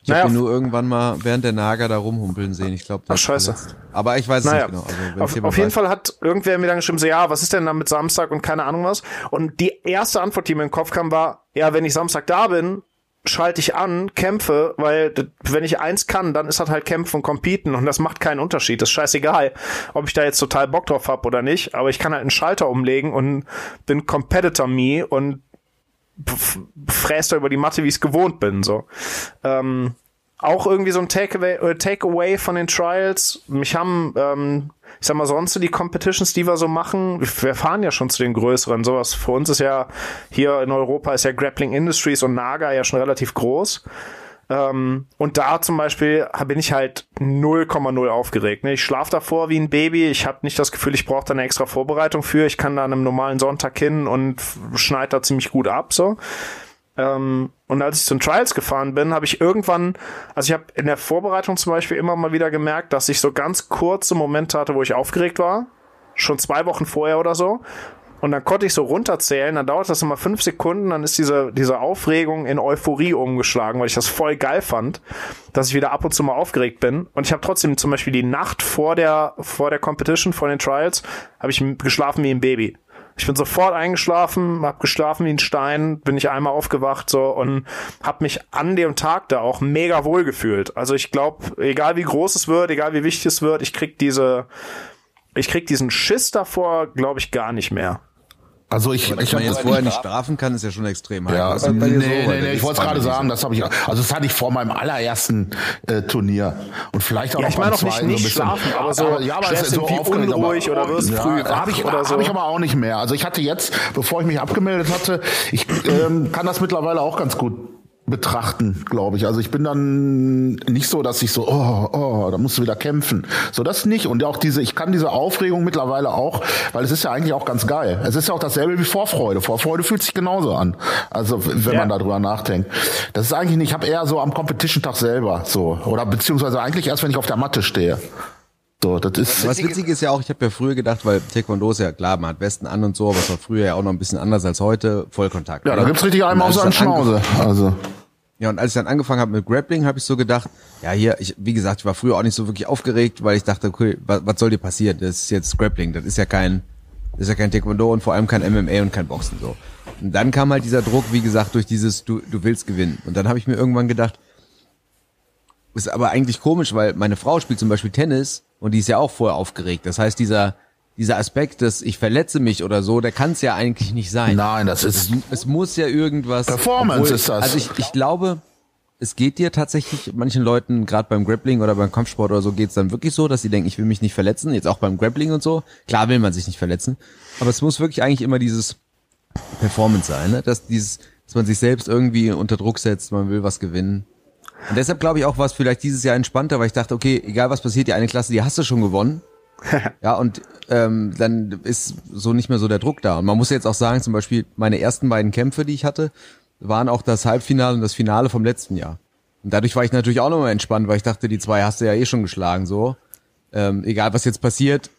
Ich habe naja, ihn nur irgendwann mal während der Naga da rumhumpeln sehen. Ich glaube, Ach, scheiße. Aber ich weiß es Naja, nicht genau. Also, auf, es auf jeden weiß. Fall hat irgendwer mir dann geschrieben, so, ja, was ist denn da mit Samstag und keine Ahnung was? Und die erste Antwort, die mir in den Kopf kam, war, ja, wenn ich Samstag da bin, schalte ich an, kämpfe, weil wenn ich eins kann, dann ist das halt kämpfen und competen und das macht keinen Unterschied. Das ist scheißegal, ob ich da jetzt total Bock drauf hab oder nicht, aber ich kann halt einen Schalter umlegen und bin Competitor me und fräst da über die Matte, wie ich es gewohnt bin, so. Ähm, auch irgendwie so ein Takeaway, äh, Takeaway von den Trials. Mich haben, ähm, ich sag mal, sonst so die Competitions, die wir so machen, wir fahren ja schon zu den größeren. Sowas für uns ist ja hier in Europa ist ja Grappling Industries und Naga ja schon relativ groß. Ähm, und da zum Beispiel bin ich halt 0,0 aufgeregt. Ne? Ich schlafe davor wie ein Baby. Ich habe nicht das Gefühl, ich brauche da eine extra Vorbereitung für. Ich kann da an einem normalen Sonntag hin und schneide da ziemlich gut ab. So. Ähm, und als ich zu den Trials gefahren bin, habe ich irgendwann, also ich habe in der Vorbereitung zum Beispiel immer mal wieder gemerkt, dass ich so ganz kurze Momente hatte, wo ich aufgeregt war. Schon zwei Wochen vorher oder so. Und dann konnte ich so runterzählen, dann dauert das immer fünf Sekunden, dann ist diese, diese Aufregung in Euphorie umgeschlagen, weil ich das voll geil fand, dass ich wieder ab und zu mal aufgeregt bin. Und ich habe trotzdem zum Beispiel die Nacht vor der, vor der Competition, vor den Trials, habe ich geschlafen wie ein Baby. Ich bin sofort eingeschlafen, hab geschlafen wie ein Stein, bin ich einmal aufgewacht so und hab mich an dem Tag da auch mega wohl gefühlt. Also ich glaube, egal wie groß es wird, egal wie wichtig es wird, ich krieg diese, ich krieg diesen Schiss davor, glaube ich, gar nicht mehr. Also ich, Aber ich man jetzt vorher nicht strafen kann, ist ja schon extrem. Ja, also, nee, so, nee, nee, ich wollte es gerade sagen, das habe ich, also das hatte ich vor meinem allerersten äh, Turnier und vielleicht auch ja, noch ich meine auch nicht, nicht so schlafen, aber so, aber, ja, aber es ist so unruhig oder wirst ja, früh wach ich, oder so. Habe ich aber auch nicht mehr. Also ich hatte jetzt, bevor ich mich abgemeldet hatte, ich ähm, kann das mittlerweile auch ganz gut betrachten, glaube ich. Also ich bin dann nicht so, dass ich so, oh, oh, da musst du wieder kämpfen. So das nicht. Und auch diese, ich kann diese Aufregung mittlerweile auch, weil es ist ja eigentlich auch ganz geil. Es ist ja auch dasselbe wie Vorfreude. Vorfreude fühlt sich genauso an. Also wenn ja. man darüber nachdenkt. Das ist eigentlich nicht, ich habe eher so am Competition-Tag selber so. Oder beziehungsweise eigentlich erst, wenn ich auf der Matte stehe. So, das ist. Was witzig ist ja auch, ich habe ja früher gedacht, weil Taekwondo ist ja klar, man hat Westen an und so, aber es war früher ja auch noch ein bisschen anders als heute, Vollkontakt. Ja, da gibt's richtig einmal auf seinen Schnauze. Also. Ja, und als ich dann angefangen habe mit Grappling, habe ich so gedacht, ja, hier, ich, wie gesagt, ich war früher auch nicht so wirklich aufgeregt, weil ich dachte, okay, was, was soll dir passieren? Das ist jetzt Grappling, das ist ja kein, das ist ja kein Taekwondo und vor allem kein MMA und kein Boxen so. Und dann kam halt dieser Druck, wie gesagt, durch dieses, du, du willst gewinnen. Und dann habe ich mir irgendwann gedacht, ist aber eigentlich komisch, weil meine Frau spielt zum Beispiel Tennis und die ist ja auch vorher aufgeregt. Das heißt, dieser, dieser Aspekt, dass ich verletze mich oder so, der kann es ja eigentlich nicht sein. Nein, das ist. Es, es muss ja irgendwas. Performance obwohl, ist das. Also ich, ich glaube, es geht dir tatsächlich manchen Leuten, gerade beim Grappling oder beim Kampfsport oder so, geht's dann wirklich so, dass sie denken, ich will mich nicht verletzen. Jetzt auch beim Grappling und so. Klar will man sich nicht verletzen. Aber es muss wirklich eigentlich immer dieses Performance sein, ne? dass dieses, dass man sich selbst irgendwie unter Druck setzt, man will was gewinnen. Und deshalb glaube ich auch, war es vielleicht dieses Jahr entspannter, weil ich dachte, okay, egal was passiert, die eine Klasse, die hast du schon gewonnen. [LAUGHS] ja, und ähm, dann ist so nicht mehr so der Druck da. Und man muss jetzt auch sagen, zum Beispiel meine ersten beiden Kämpfe, die ich hatte, waren auch das Halbfinale und das Finale vom letzten Jahr. Und dadurch war ich natürlich auch nochmal entspannt, weil ich dachte, die zwei hast du ja eh schon geschlagen, so. Ähm, egal was jetzt passiert.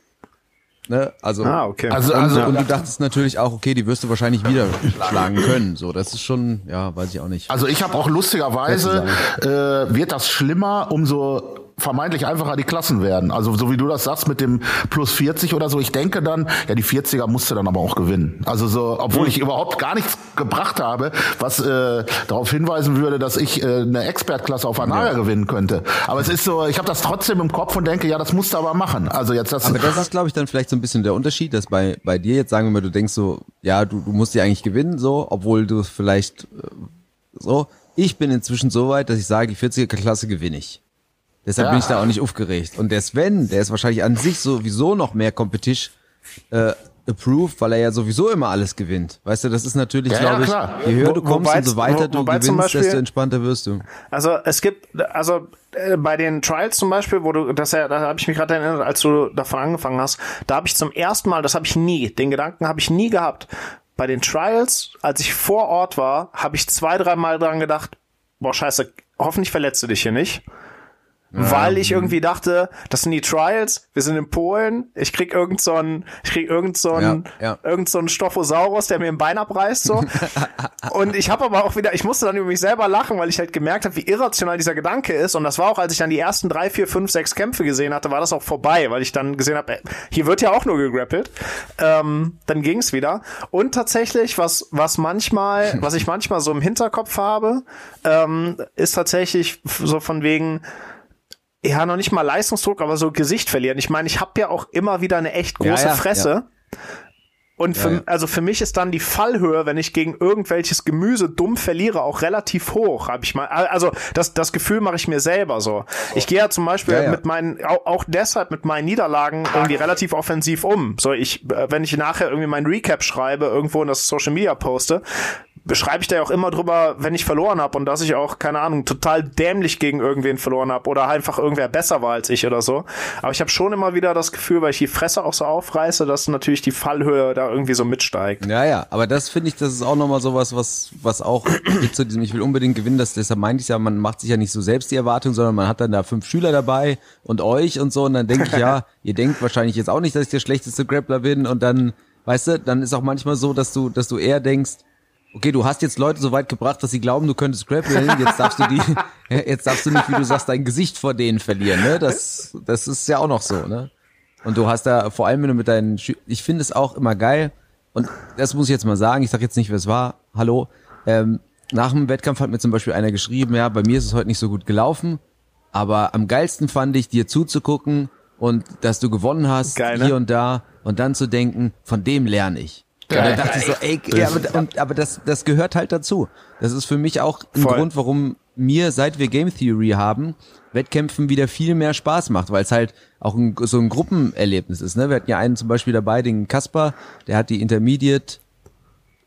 Ne? Also, ah, okay. also, also, und, du dachtest natürlich auch, okay, die wirst du wahrscheinlich wieder schlagen können. So, das ist schon, ja, weiß ich auch nicht. Also ich habe auch lustigerweise, äh, wird das schlimmer, umso vermeintlich einfacher die Klassen werden. Also so wie du das sagst mit dem plus 40 oder so, ich denke dann, ja die 40er musste dann aber auch gewinnen. Also so, obwohl hm. ich überhaupt gar nichts gebracht habe, was äh, darauf hinweisen würde, dass ich äh, eine Expertklasse auf Anaga ja. gewinnen könnte. Aber es ist so, ich habe das trotzdem im Kopf und denke, ja, das musst du aber machen. Also jetzt das. Aber das ist, glaube ich, dann vielleicht so ein bisschen der Unterschied, dass bei bei dir jetzt sagen wir mal, du denkst so, ja, du, du musst ja eigentlich gewinnen, so, obwohl du vielleicht äh, so. Ich bin inzwischen so weit, dass ich sage, die 40er Klasse gewinne ich. Deshalb ja. bin ich da auch nicht aufgeregt. Und der Sven, der ist wahrscheinlich an sich sowieso noch mehr Competition äh, approved, weil er ja sowieso immer alles gewinnt. Weißt du, das ist natürlich, ja, glaube ja, ich, je höher du kommst und so weiter du gewinnst, Beispiel, desto entspannter wirst du. Also es gibt, also äh, bei den Trials zum Beispiel, wo du, das ja, da habe ich mich gerade erinnert, als du davon angefangen hast, da habe ich zum ersten Mal, das habe ich nie, den Gedanken habe ich nie gehabt. Bei den Trials, als ich vor Ort war, habe ich zwei, dreimal dran gedacht, boah, scheiße, hoffentlich verletzt du dich hier nicht weil ich irgendwie dachte, das sind die Trials, wir sind in Polen, ich krieg irgend so einen, ich krieg irgend so einen, ja, ja. irgend so einen Stophosaurus, der mir im Bein abreißt, so. [LAUGHS] und ich habe aber auch wieder, ich musste dann über mich selber lachen, weil ich halt gemerkt habe, wie irrational dieser Gedanke ist. Und das war auch, als ich dann die ersten drei, vier, fünf, sechs Kämpfe gesehen hatte, war das auch vorbei, weil ich dann gesehen habe, hier wird ja auch nur gegrappelt. Ähm, dann ging's wieder. Und tatsächlich, was, was manchmal, [LAUGHS] was ich manchmal so im Hinterkopf habe, ähm, ist tatsächlich so von wegen, ja, noch nicht mal Leistungsdruck, aber so Gesicht verlieren. Ich meine, ich habe ja auch immer wieder eine echt große ja, ja, Fresse. Ja. Und für, also für mich ist dann die Fallhöhe, wenn ich gegen irgendwelches Gemüse dumm verliere, auch relativ hoch. Habe ich mal, also das, das Gefühl mache ich mir selber so. Ich gehe ja zum Beispiel mit meinen, auch, auch deshalb mit meinen Niederlagen irgendwie relativ offensiv um. So ich, äh, wenn ich nachher irgendwie mein Recap schreibe, irgendwo in das Social Media poste, beschreibe ich da ja auch immer drüber, wenn ich verloren habe und dass ich auch, keine Ahnung, total dämlich gegen irgendwen verloren habe oder einfach irgendwer besser war als ich oder so. Aber ich habe schon immer wieder das Gefühl, weil ich die Fresse auch so aufreiße, dass natürlich die Fallhöhe da irgendwie so mitsteigt. Ja, ja, aber das finde ich, das ist auch nochmal sowas, was, was auch [CLEARS THROAT] mit zu diesem, ich will unbedingt gewinnen, das, deshalb meinte ich ja, man macht sich ja nicht so selbst die Erwartung, sondern man hat dann da fünf Schüler dabei und euch und so und dann denke ich, ja, [LAUGHS] ihr denkt wahrscheinlich jetzt auch nicht, dass ich der schlechteste Grappler bin und dann, weißt du, dann ist auch manchmal so, dass du, dass du eher denkst, okay, du hast jetzt Leute so weit gebracht, dass sie glauben, du könntest grappeln, jetzt darfst du die, [LAUGHS] [LAUGHS] jetzt darfst du nicht, wie du sagst, dein Gesicht vor denen verlieren, ne? Das, das ist ja auch noch so, ne? Und du hast da, vor allem wenn du mit deinen, Schü ich finde es auch immer geil, und das muss ich jetzt mal sagen, ich sag jetzt nicht, wer es war, hallo, ähm, nach dem Wettkampf hat mir zum Beispiel einer geschrieben, ja, bei mir ist es heute nicht so gut gelaufen, aber am geilsten fand ich, dir zuzugucken und dass du gewonnen hast, Geil, ne? hier und da, und dann zu denken, von dem lerne ich. Und dann dachte ich so, ey, ja, aber, und, aber das, das gehört halt dazu. Das ist für mich auch ein Voll. Grund, warum mir, seit wir Game Theory haben, Wettkämpfen wieder viel mehr Spaß macht, weil es halt auch ein, so ein Gruppenerlebnis ist. Ne? Wir hatten ja einen zum Beispiel dabei, den Kasper, der hat die Intermediate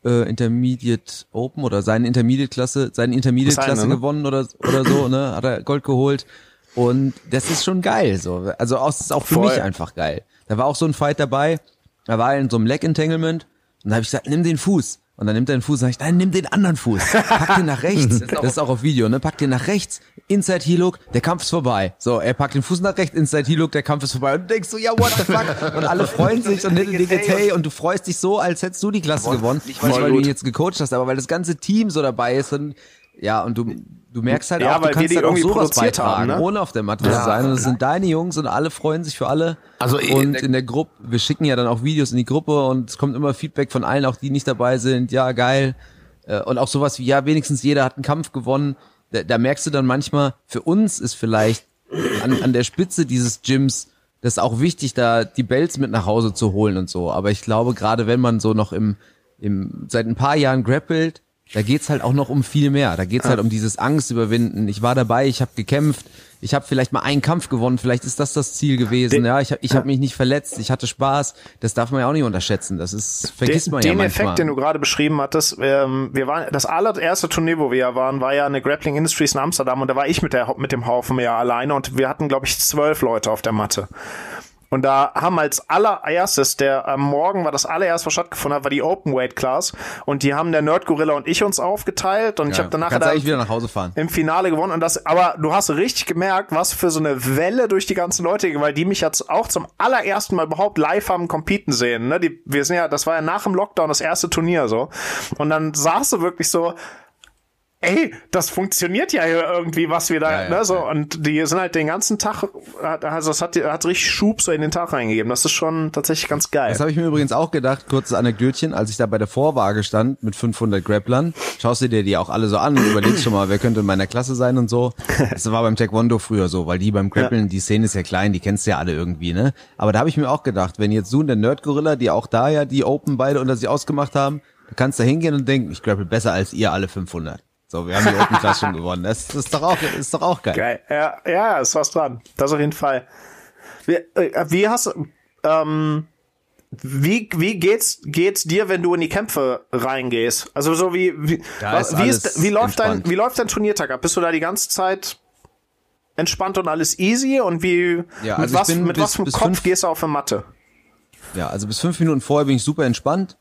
äh, Intermediate Open oder seine Intermediate-Klasse, seine Intermediate-Klasse Seine, ne? gewonnen oder, oder so, ne? Hat er Gold geholt. Und das ist schon geil, so. Also auch, das ist auch für Voll. mich einfach geil. Da war auch so ein Fight dabei, da war er in so einem Leg Entanglement und da habe ich gesagt, nimm den Fuß. Und dann nimmt er den Fuß und sag ich, nein, nimm den anderen Fuß. Pack den nach rechts. [LAUGHS] Das ist auch auf Video, ne? Pack den nach rechts, Inside Heel Hook, der Kampf ist vorbei. So, er packt den Fuß nach rechts, Inside Heel Hook, der Kampf ist vorbei. Und du denkst so, ja, what the fuck? Und alle freuen sich und dir geht's hey und du freust dich so, als hättest du die Klasse gewonnen. Nicht, weil du ihn jetzt gecoacht hast, aber weil das ganze Team so dabei ist und ja, und du, du merkst halt Ja, auch, du kannst halt auch irgendwie sowas produziert haben, beitragen, ne? ohne auf der Matte zu sein. Und es sind deine Jungs und alle freuen sich für alle. Also, und äh, in der Gruppe, wir schicken ja dann auch Videos in die Gruppe und es kommt immer Feedback von allen, auch die nicht dabei sind. Ja, geil. Äh, Und auch sowas wie, ja, wenigstens jeder hat einen Kampf gewonnen. Da, da merkst du dann manchmal, für uns ist vielleicht an, an der Spitze dieses Gyms das ist auch wichtig, da die Bells mit nach Hause zu holen und so. Aber ich glaube, gerade wenn man so noch im, im seit ein paar Jahren grappelt, da geht's halt auch noch um viel mehr. Da geht's halt um dieses Angst überwinden. Ich war dabei, ich habe gekämpft, ich habe vielleicht mal einen Kampf gewonnen, vielleicht ist das das Ziel gewesen. Den- ja, ich habe ich hab mich nicht verletzt, ich hatte Spaß. Das darf man ja auch nicht unterschätzen. Das ist vergisst den, man ja den manchmal. Effekt, den du gerade beschrieben hattest, ähm, wir waren das allererste Turnier, wo wir ja waren, war ja eine Grappling Industries in Amsterdam und da war ich mit der mit dem Haufen ja alleine und wir hatten glaube ich zwölf Leute auf der Matte. Und da haben als allererstes, der am Morgen war das allererste, was stattgefunden hat, war die Open Weight Class. Und die haben der Nerd Gorilla und ich uns aufgeteilt. Und ich ja, habe danach kannst da eigentlich wieder nach Hause fahren. im Finale gewonnen. Und das, aber du hast richtig gemerkt, was für so eine Welle durch die ganzen Leute ging, weil die mich jetzt auch zum allerersten Mal überhaupt live haben competen sehen. Ne? Die, wir sind ja, das war ja nach dem Lockdown das erste Turnier so. Und dann saß du wirklich so, ey, das funktioniert ja hier irgendwie, was wir da, Ja, ja, ne, so, ja. und die sind halt den ganzen Tag, also es hat, hat richtig Schub so in den Tag reingegeben. Das ist schon tatsächlich ganz geil. Das habe ich mir übrigens auch gedacht, kurzes Anekdötchen, als ich da bei der Vorwaage stand mit 500 Grapplern, schaust du dir die auch alle so an und überlegst schon mal, wer könnte in meiner Klasse sein und so. Das war beim Taekwondo früher so, weil die beim Grappeln, die Szene ist ja klein, die kennst du ja alle irgendwie, ne? Aber da habe ich mir auch gedacht, wenn jetzt du und der Nerd-Gorilla, die auch da ja die Open beide unter sich ausgemacht haben, du kannst da hingehen und denken, ich grapple besser als ihr alle 500. So, wir haben die Open Class schon gewonnen. Das, das ist doch auch, ist doch auch geil. Geil. Ja, ja, ist was dran. Das auf jeden Fall. Wie, äh, wie hast ähm, wie, wie geht's, geht's dir, wenn du in die Kämpfe reingehst? Also so wie, wie, was, ist wie, ist, wie läuft dein, wie läuft dein Turniertag ab? Bist du da die ganze Zeit entspannt und alles easy? Und wie, Ja, mit also ich was, mit bis- was bis Kopf fünf- gehst du auf eine Matte? Ja, also bis fünf Minuten vorher bin ich super entspannt.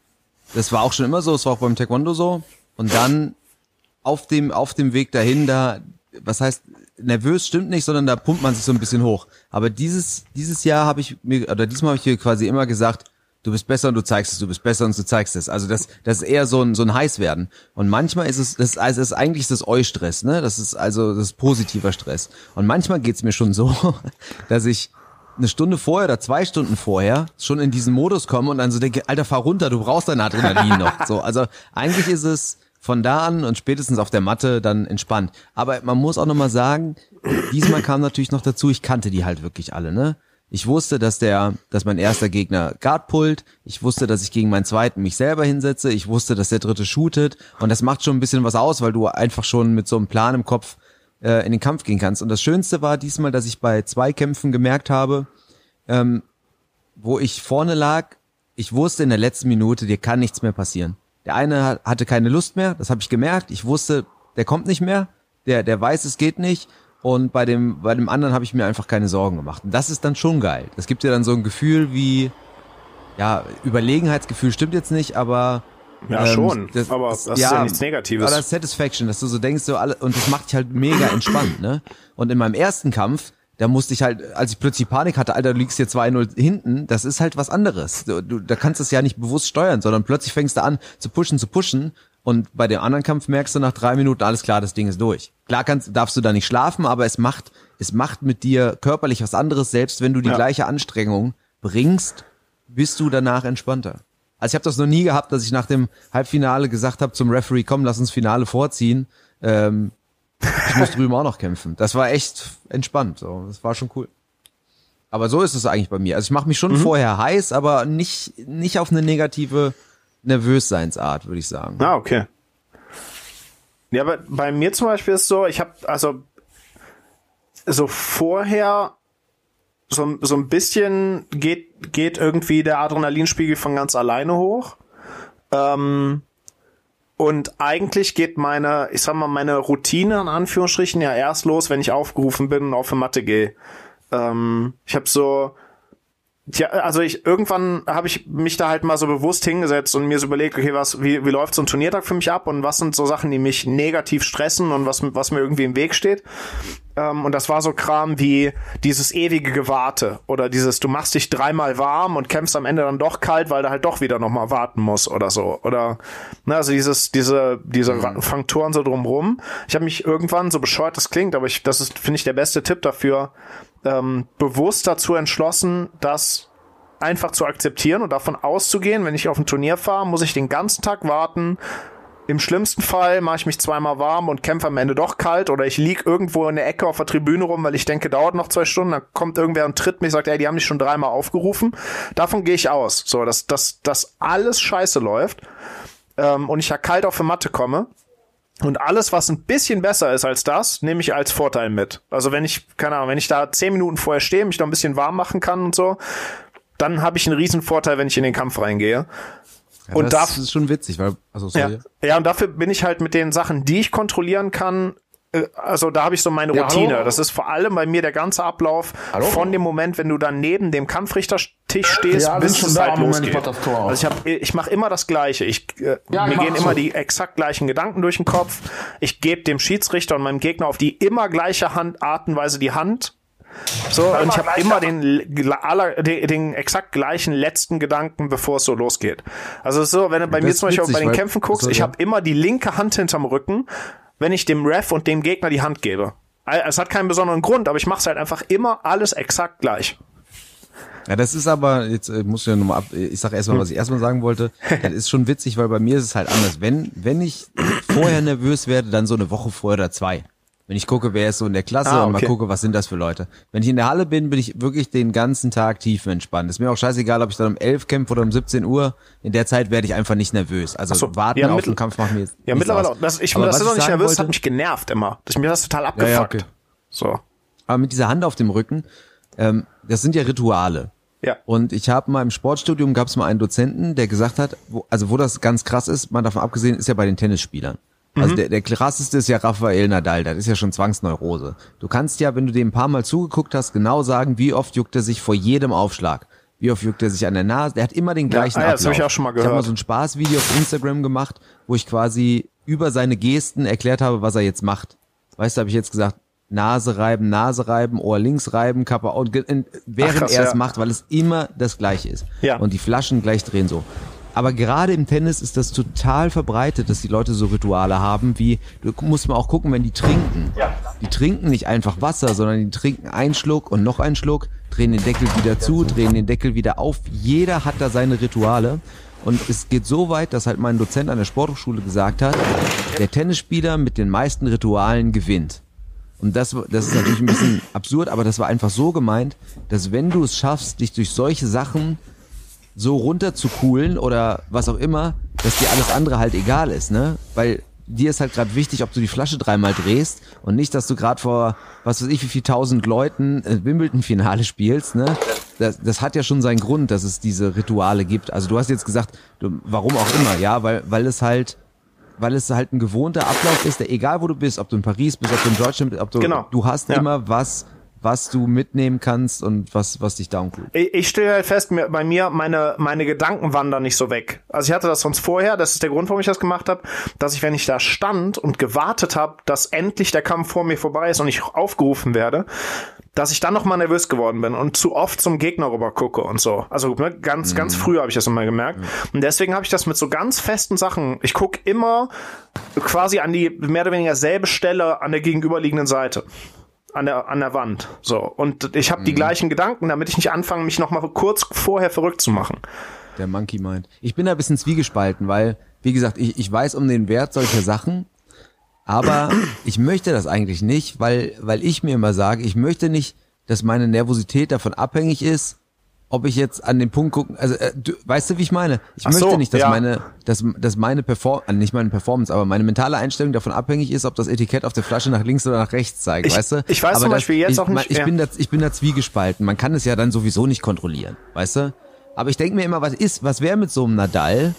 Das war auch schon immer so, das war auch beim Taekwondo so. Und dann auf dem, auf dem Weg dahin, da, was heißt, nervös stimmt nicht, sondern da pumpt man sich so ein bisschen hoch. Aber dieses, dieses Jahr habe ich mir, oder diesmal habe ich mir quasi immer gesagt, du bist besser und du zeigst es, du bist besser und du zeigst es. Also das, das ist eher so ein, so ein Heißwerden. Und manchmal ist es, das, also das ist eigentlich das Eu-Stress, ne? Das ist also, das ist positiver Stress. Und manchmal geht's mir schon so, [LAUGHS] dass ich eine Stunde vorher oder zwei Stunden vorher schon in diesen Modus komme und dann so denke, Alter, fahr runter, du brauchst dein Adrenalin noch. So, also eigentlich ist es von da an und spätestens auf der Matte dann entspannt. Aber man muss auch nochmal sagen, diesmal kam natürlich noch dazu, ich kannte die halt wirklich alle, ne? Ich wusste, dass der, dass mein erster Gegner Guard pullt. Ich wusste, dass ich gegen meinen zweiten mich selber hinsetze. Ich wusste, dass der dritte shootet. Und das macht schon ein bisschen was aus, weil du einfach schon mit so einem Plan im Kopf äh, in den Kampf gehen kannst. Und das Schönste war diesmal, dass ich bei zwei Kämpfen gemerkt habe, ähm, wo ich vorne lag, ich wusste in der letzten Minute, dir kann nichts mehr passieren. Der eine hatte keine Lust mehr, das habe ich gemerkt. Ich wusste, der kommt nicht mehr, der, der weiß, es geht nicht. Und bei dem, bei dem anderen habe ich mir einfach keine Sorgen gemacht. Und das ist dann schon geil. Das gibt dir dann so ein Gefühl wie, ja, Überlegenheitsgefühl stimmt jetzt nicht, aber ja, ähm, schon. Das, aber das, das ja, ist ja nichts Negatives. Aber das Satisfaction, dass du so denkst, so alle, und das macht dich halt mega entspannt, ne? Und in meinem ersten Kampf, da musste ich halt, als ich plötzlich Panik hatte, Alter, du liegst hier 2-0 hinten, das ist halt was anderes. Du, du, da kannst du es ja nicht bewusst steuern, sondern plötzlich fängst du an zu pushen, zu pushen und bei dem anderen Kampf merkst du nach drei Minuten, alles klar, das Ding ist durch. Klar kannst, darfst du da nicht schlafen, aber es macht, es macht mit dir körperlich was anderes, selbst wenn du die ja. gleiche Anstrengung bringst, bist du danach entspannter. Also ich habe das noch nie gehabt, dass ich nach dem Halbfinale gesagt habe zum Referee, komm, lass uns Finale vorziehen. Ähm, ich muss drüben auch noch kämpfen. Das war echt entspannt. So. Das war schon cool. Aber so ist es eigentlich bei mir. Also ich mache mich schon mhm. vorher heiß, aber nicht, nicht auf eine negative Nervösseinsart, würde ich sagen. Ah, okay. Ja, aber bei mir zum Beispiel ist so, ich habe also so vorher so, so ein bisschen geht, geht irgendwie der Adrenalinspiegel von ganz alleine hoch. Ähm, und eigentlich geht meine, ich sag mal, meine Routine in Anführungsstrichen ja erst los, wenn ich aufgerufen bin und auf die Matte gehe. Ähm, ich habe so, ja, also ich irgendwann habe ich mich da halt mal so bewusst hingesetzt und mir so überlegt, okay, was, wie, wie läuft so ein Turniertag für mich ab und was sind so Sachen, die mich negativ stressen und was, was mir irgendwie im Weg steht. Ähm, und das war so Kram wie dieses ewige Gewarte oder dieses, du machst dich dreimal warm und kämpfst am Ende dann doch kalt, weil du halt doch wieder nochmal warten musst oder so. Oder, ne, also dieses, diese, diese mhm. Faktoren so drumrum. Ich habe mich irgendwann, so bescheuert das klingt, aber ich, das ist, finde ich, der beste Tipp dafür, ähm, bewusst dazu entschlossen, das einfach zu akzeptieren und davon auszugehen, wenn ich auf ein Turnier fahre, muss ich den ganzen Tag warten, im schlimmsten Fall mache ich mich zweimal warm und kämpfe am Ende doch kalt oder ich lieg irgendwo in der Ecke auf der Tribüne rum, weil ich denke, dauert noch zwei Stunden, dann kommt irgendwer und tritt mich, sagt, ey, die haben dich schon dreimal aufgerufen. Davon gehe ich aus. So, dass, dass, dass alles scheiße läuft ähm, und ich ja kalt auf die Matte komme. Und alles, was ein bisschen besser ist als das, nehme ich als Vorteil mit. Also wenn ich, keine Ahnung, wenn ich da zehn Minuten vorher stehe, mich noch ein bisschen warm machen kann und so, dann habe ich einen riesen Vorteil, wenn ich in den Kampf reingehe. Ja, und das ist schon witzig, weil also sorry. Ja, ja, und dafür bin ich halt mit den Sachen, die ich kontrollieren kann, also da habe ich so meine Routine. Ja, das ist vor allem bei mir der ganze Ablauf hallo? von dem Moment, wenn du dann neben dem Kampfrichtertisch stehst, ja, bis es halt losgeht. Also ich habe, ich mache immer das Gleiche. Ich, äh, ja, mir gehen so. immer die exakt gleichen Gedanken durch den Kopf. Ich gebe dem Schiedsrichter und meinem Gegner auf die immer gleiche Hand, Art und Weise die Hand so, und ich habe immer den, aller, den, den exakt gleichen letzten Gedanken, bevor es so losgeht. Also so, wenn du bei das mir zum Beispiel witzig, bei den Kämpfen guckst, so, ich ja. habe immer die linke Hand hinterm Rücken, wenn ich dem Ref und dem Gegner die Hand gebe. Es hat keinen besonderen Grund, aber ich mache halt einfach immer alles exakt gleich. Ja, das ist aber, jetzt äh, muss ich ja nochmal ab, ich sage erstmal, was ich erstmal sagen wollte. [LAUGHS] Das ist schon witzig, weil bei mir ist es halt anders. Wenn, wenn ich vorher nervös werde, dann so eine Woche vorher oder zwei. Wenn ich gucke, wer ist so in der Klasse ah, okay. und mal gucke, was sind das für Leute. Wenn ich in der Halle bin, bin ich wirklich den ganzen Tag tief entspannt. Ist mir auch scheißegal, ob ich dann um 11 kämpfe oder um 17 Uhr. In der Zeit werde ich einfach nicht nervös. Also so, warten ja, auf den Kampf macht mir jetzt Ja, mittlerweile auch. Das, ich, Aber das ist doch nicht nervös, wollte, das hat mich genervt immer. Das, mir das total abgefuckt. Ja, ja, okay. So. Aber mit dieser Hand auf dem Rücken, ähm, das sind ja Rituale. Ja. Und ich habe mal im Sportstudium gab es mal einen Dozenten, der gesagt hat, wo, also wo das ganz krass ist, mal davon abgesehen, ist ja bei den Tennisspielern. Also mhm. der, der krasseste ist ja Rafael Nadal, das ist ja schon Zwangsneurose. Du kannst ja, wenn du dem ein paar Mal zugeguckt hast, genau sagen, wie oft juckt er sich vor jedem Aufschlag. Wie oft juckt er sich an der Nase? Der hat immer den gleichen ja, ah, ja, Das hab ich auch schon mal gehört. Ich habe mal so ein Spaßvideo auf Instagram gemacht, wo ich quasi über seine Gesten erklärt habe, was er jetzt macht. Weißt du, habe ich jetzt gesagt, Nase reiben, Nase reiben, Ohr links reiben, Kappe und während er es ja. macht, weil es immer das gleiche ist. Ja. Und die Flaschen gleich drehen so. Aber gerade im Tennis ist das total verbreitet, dass die Leute so Rituale haben, wie, du musst mal auch gucken, wenn die trinken. Die trinken nicht einfach Wasser, sondern die trinken einen Schluck und noch einen Schluck, drehen den Deckel wieder zu, drehen den Deckel wieder auf. Jeder hat da seine Rituale. Und es geht so weit, dass halt mein Dozent an der Sporthochschule gesagt hat, der Tennisspieler mit den meisten Ritualen gewinnt. Und das, das ist natürlich ein bisschen absurd, aber das war einfach so gemeint, dass wenn du es schaffst, dich durch solche Sachen so runter zu coolen oder was auch immer, dass dir alles andere halt egal ist, ne? Weil dir ist halt gerade wichtig, ob du die Flasche dreimal drehst und nicht, dass du gerade vor was weiß ich wie viel tausend Leuten äh, Wimbledon-Finale spielst, ne? das, das hat ja schon seinen Grund, dass es diese Rituale gibt. Also du hast jetzt gesagt, du, warum auch immer, ja, weil, weil es halt, weil es halt ein gewohnter Ablauf ist, der egal wo du bist, ob du in Paris bist, ob du in Deutschland bist, ob du, Genau. du hast Ja. immer was, was du mitnehmen kannst und was, was dich down cool. Ich, ich stelle halt fest, mir, bei mir, meine, meine Gedanken wandern nicht so weg. Also ich hatte das sonst vorher, das ist der Grund, warum ich das gemacht habe, dass ich, wenn ich da stand und gewartet habe, dass endlich der Kampf vor mir vorbei ist und ich aufgerufen werde, dass ich dann noch mal nervös geworden bin und zu oft zum Gegner rüber gucke und so. Also ne, ganz, ganz früh habe ich das immer gemerkt. Und deswegen habe ich das mit so ganz festen Sachen. Ich gucke immer quasi an die mehr oder weniger selbe Stelle an der gegenüberliegenden Seite an der an der Wand. So. Und ich habe die gleichen Gedanken damit ich nicht anfange mich noch mal kurz vorher verrückt zu machen. Der Monkey Mind. Ich bin da ein bisschen zwiegespalten, weil, wie gesagt, ich, ich weiß um den Wert solcher Sachen, aber [CLEARS THROAT] ich möchte das eigentlich nicht, weil, weil ich mir immer sage, ich möchte nicht, dass meine Nervosität davon abhängig ist, ob ich jetzt an den Punkt gucken, also äh, du, weißt du, wie ich meine? Ich Ach so, möchte nicht, dass ja. meine, dass, dass meine Perform, äh, nicht meine Performance, aber meine mentale Einstellung davon abhängig ist, ob das Etikett auf der Flasche nach links oder nach rechts zeigt, Ich- weißt du? ich weiß aber zum das- Beispiel jetzt ich, auch nicht- Ich ja. bin da, ich bin da zwiegespalten. Man kann es ja dann sowieso nicht kontrollieren, weißt du? Aber ich denke mir immer, was ist, was wäre mit so einem Nadal,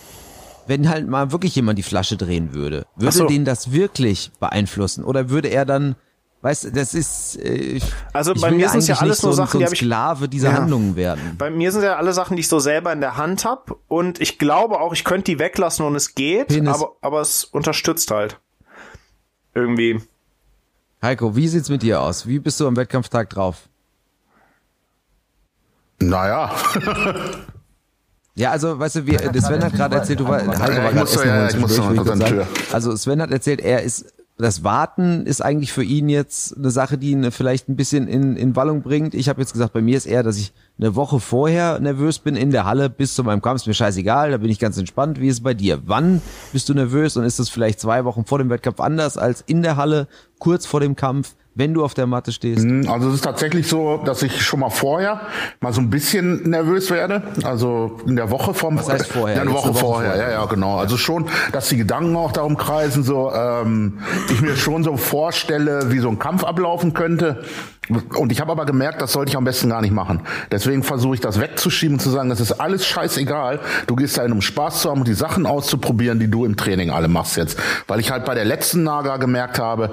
wenn halt mal wirklich jemand die Flasche drehen würde? Würde so. den das wirklich beeinflussen? Oder würde er dann, weißt du, das ist, äh, ich, Also ich bei will mir ja sind's ja alles nur so Sachen, so die ein hab ich- Sklave dieser Ja. Handlungen werden. bei mir sind ja alle Sachen die ich so selber in der Hand hab und ich glaube auch ich könnte die weglassen und es geht Penis. aber aber es unterstützt halt irgendwie Heiko, wie sieht's mit dir aus? Wie bist du am Wettkampftag drauf? Naja, Ja, also, weißt du, wie, der Sven hat gerade erzählt, du war, Heiko war gerade essen, ja, ich muss noch unter. Also, Sven hat erzählt, er ist, das Warten ist eigentlich für ihn jetzt eine Sache, die ihn vielleicht ein bisschen in, in Wallung bringt. Ich habe jetzt gesagt, bei mir ist eher, dass ich eine Woche vorher nervös bin in der Halle bis zu meinem Kampf. Ist mir scheißegal, da bin ich ganz entspannt. Wie ist es bei dir? Wann bist du nervös und ist es vielleicht zwei Wochen vor dem Wettkampf anders als in der Halle, kurz vor dem Kampf, wenn du auf der Matte stehst? Also es ist tatsächlich so, dass ich schon mal vorher mal so ein bisschen nervös werde. Also in der Woche vom Was heißt vorher? Ja, eine Woche, eine Woche vorher. vorher. Ja, ja, genau. Also schon, dass die Gedanken auch darum kreisen, so ähm, ich mir schon so vorstelle, wie so ein Kampf ablaufen könnte. Und ich habe aber gemerkt, das sollte ich am besten gar nicht machen. Deswegen versuche ich das wegzuschieben und zu sagen, das ist alles scheißegal. Du gehst dahin, um Spaß zu haben und die Sachen auszuprobieren, die du im Training alle machst jetzt. Weil ich halt bei der letzten Naga gemerkt habe,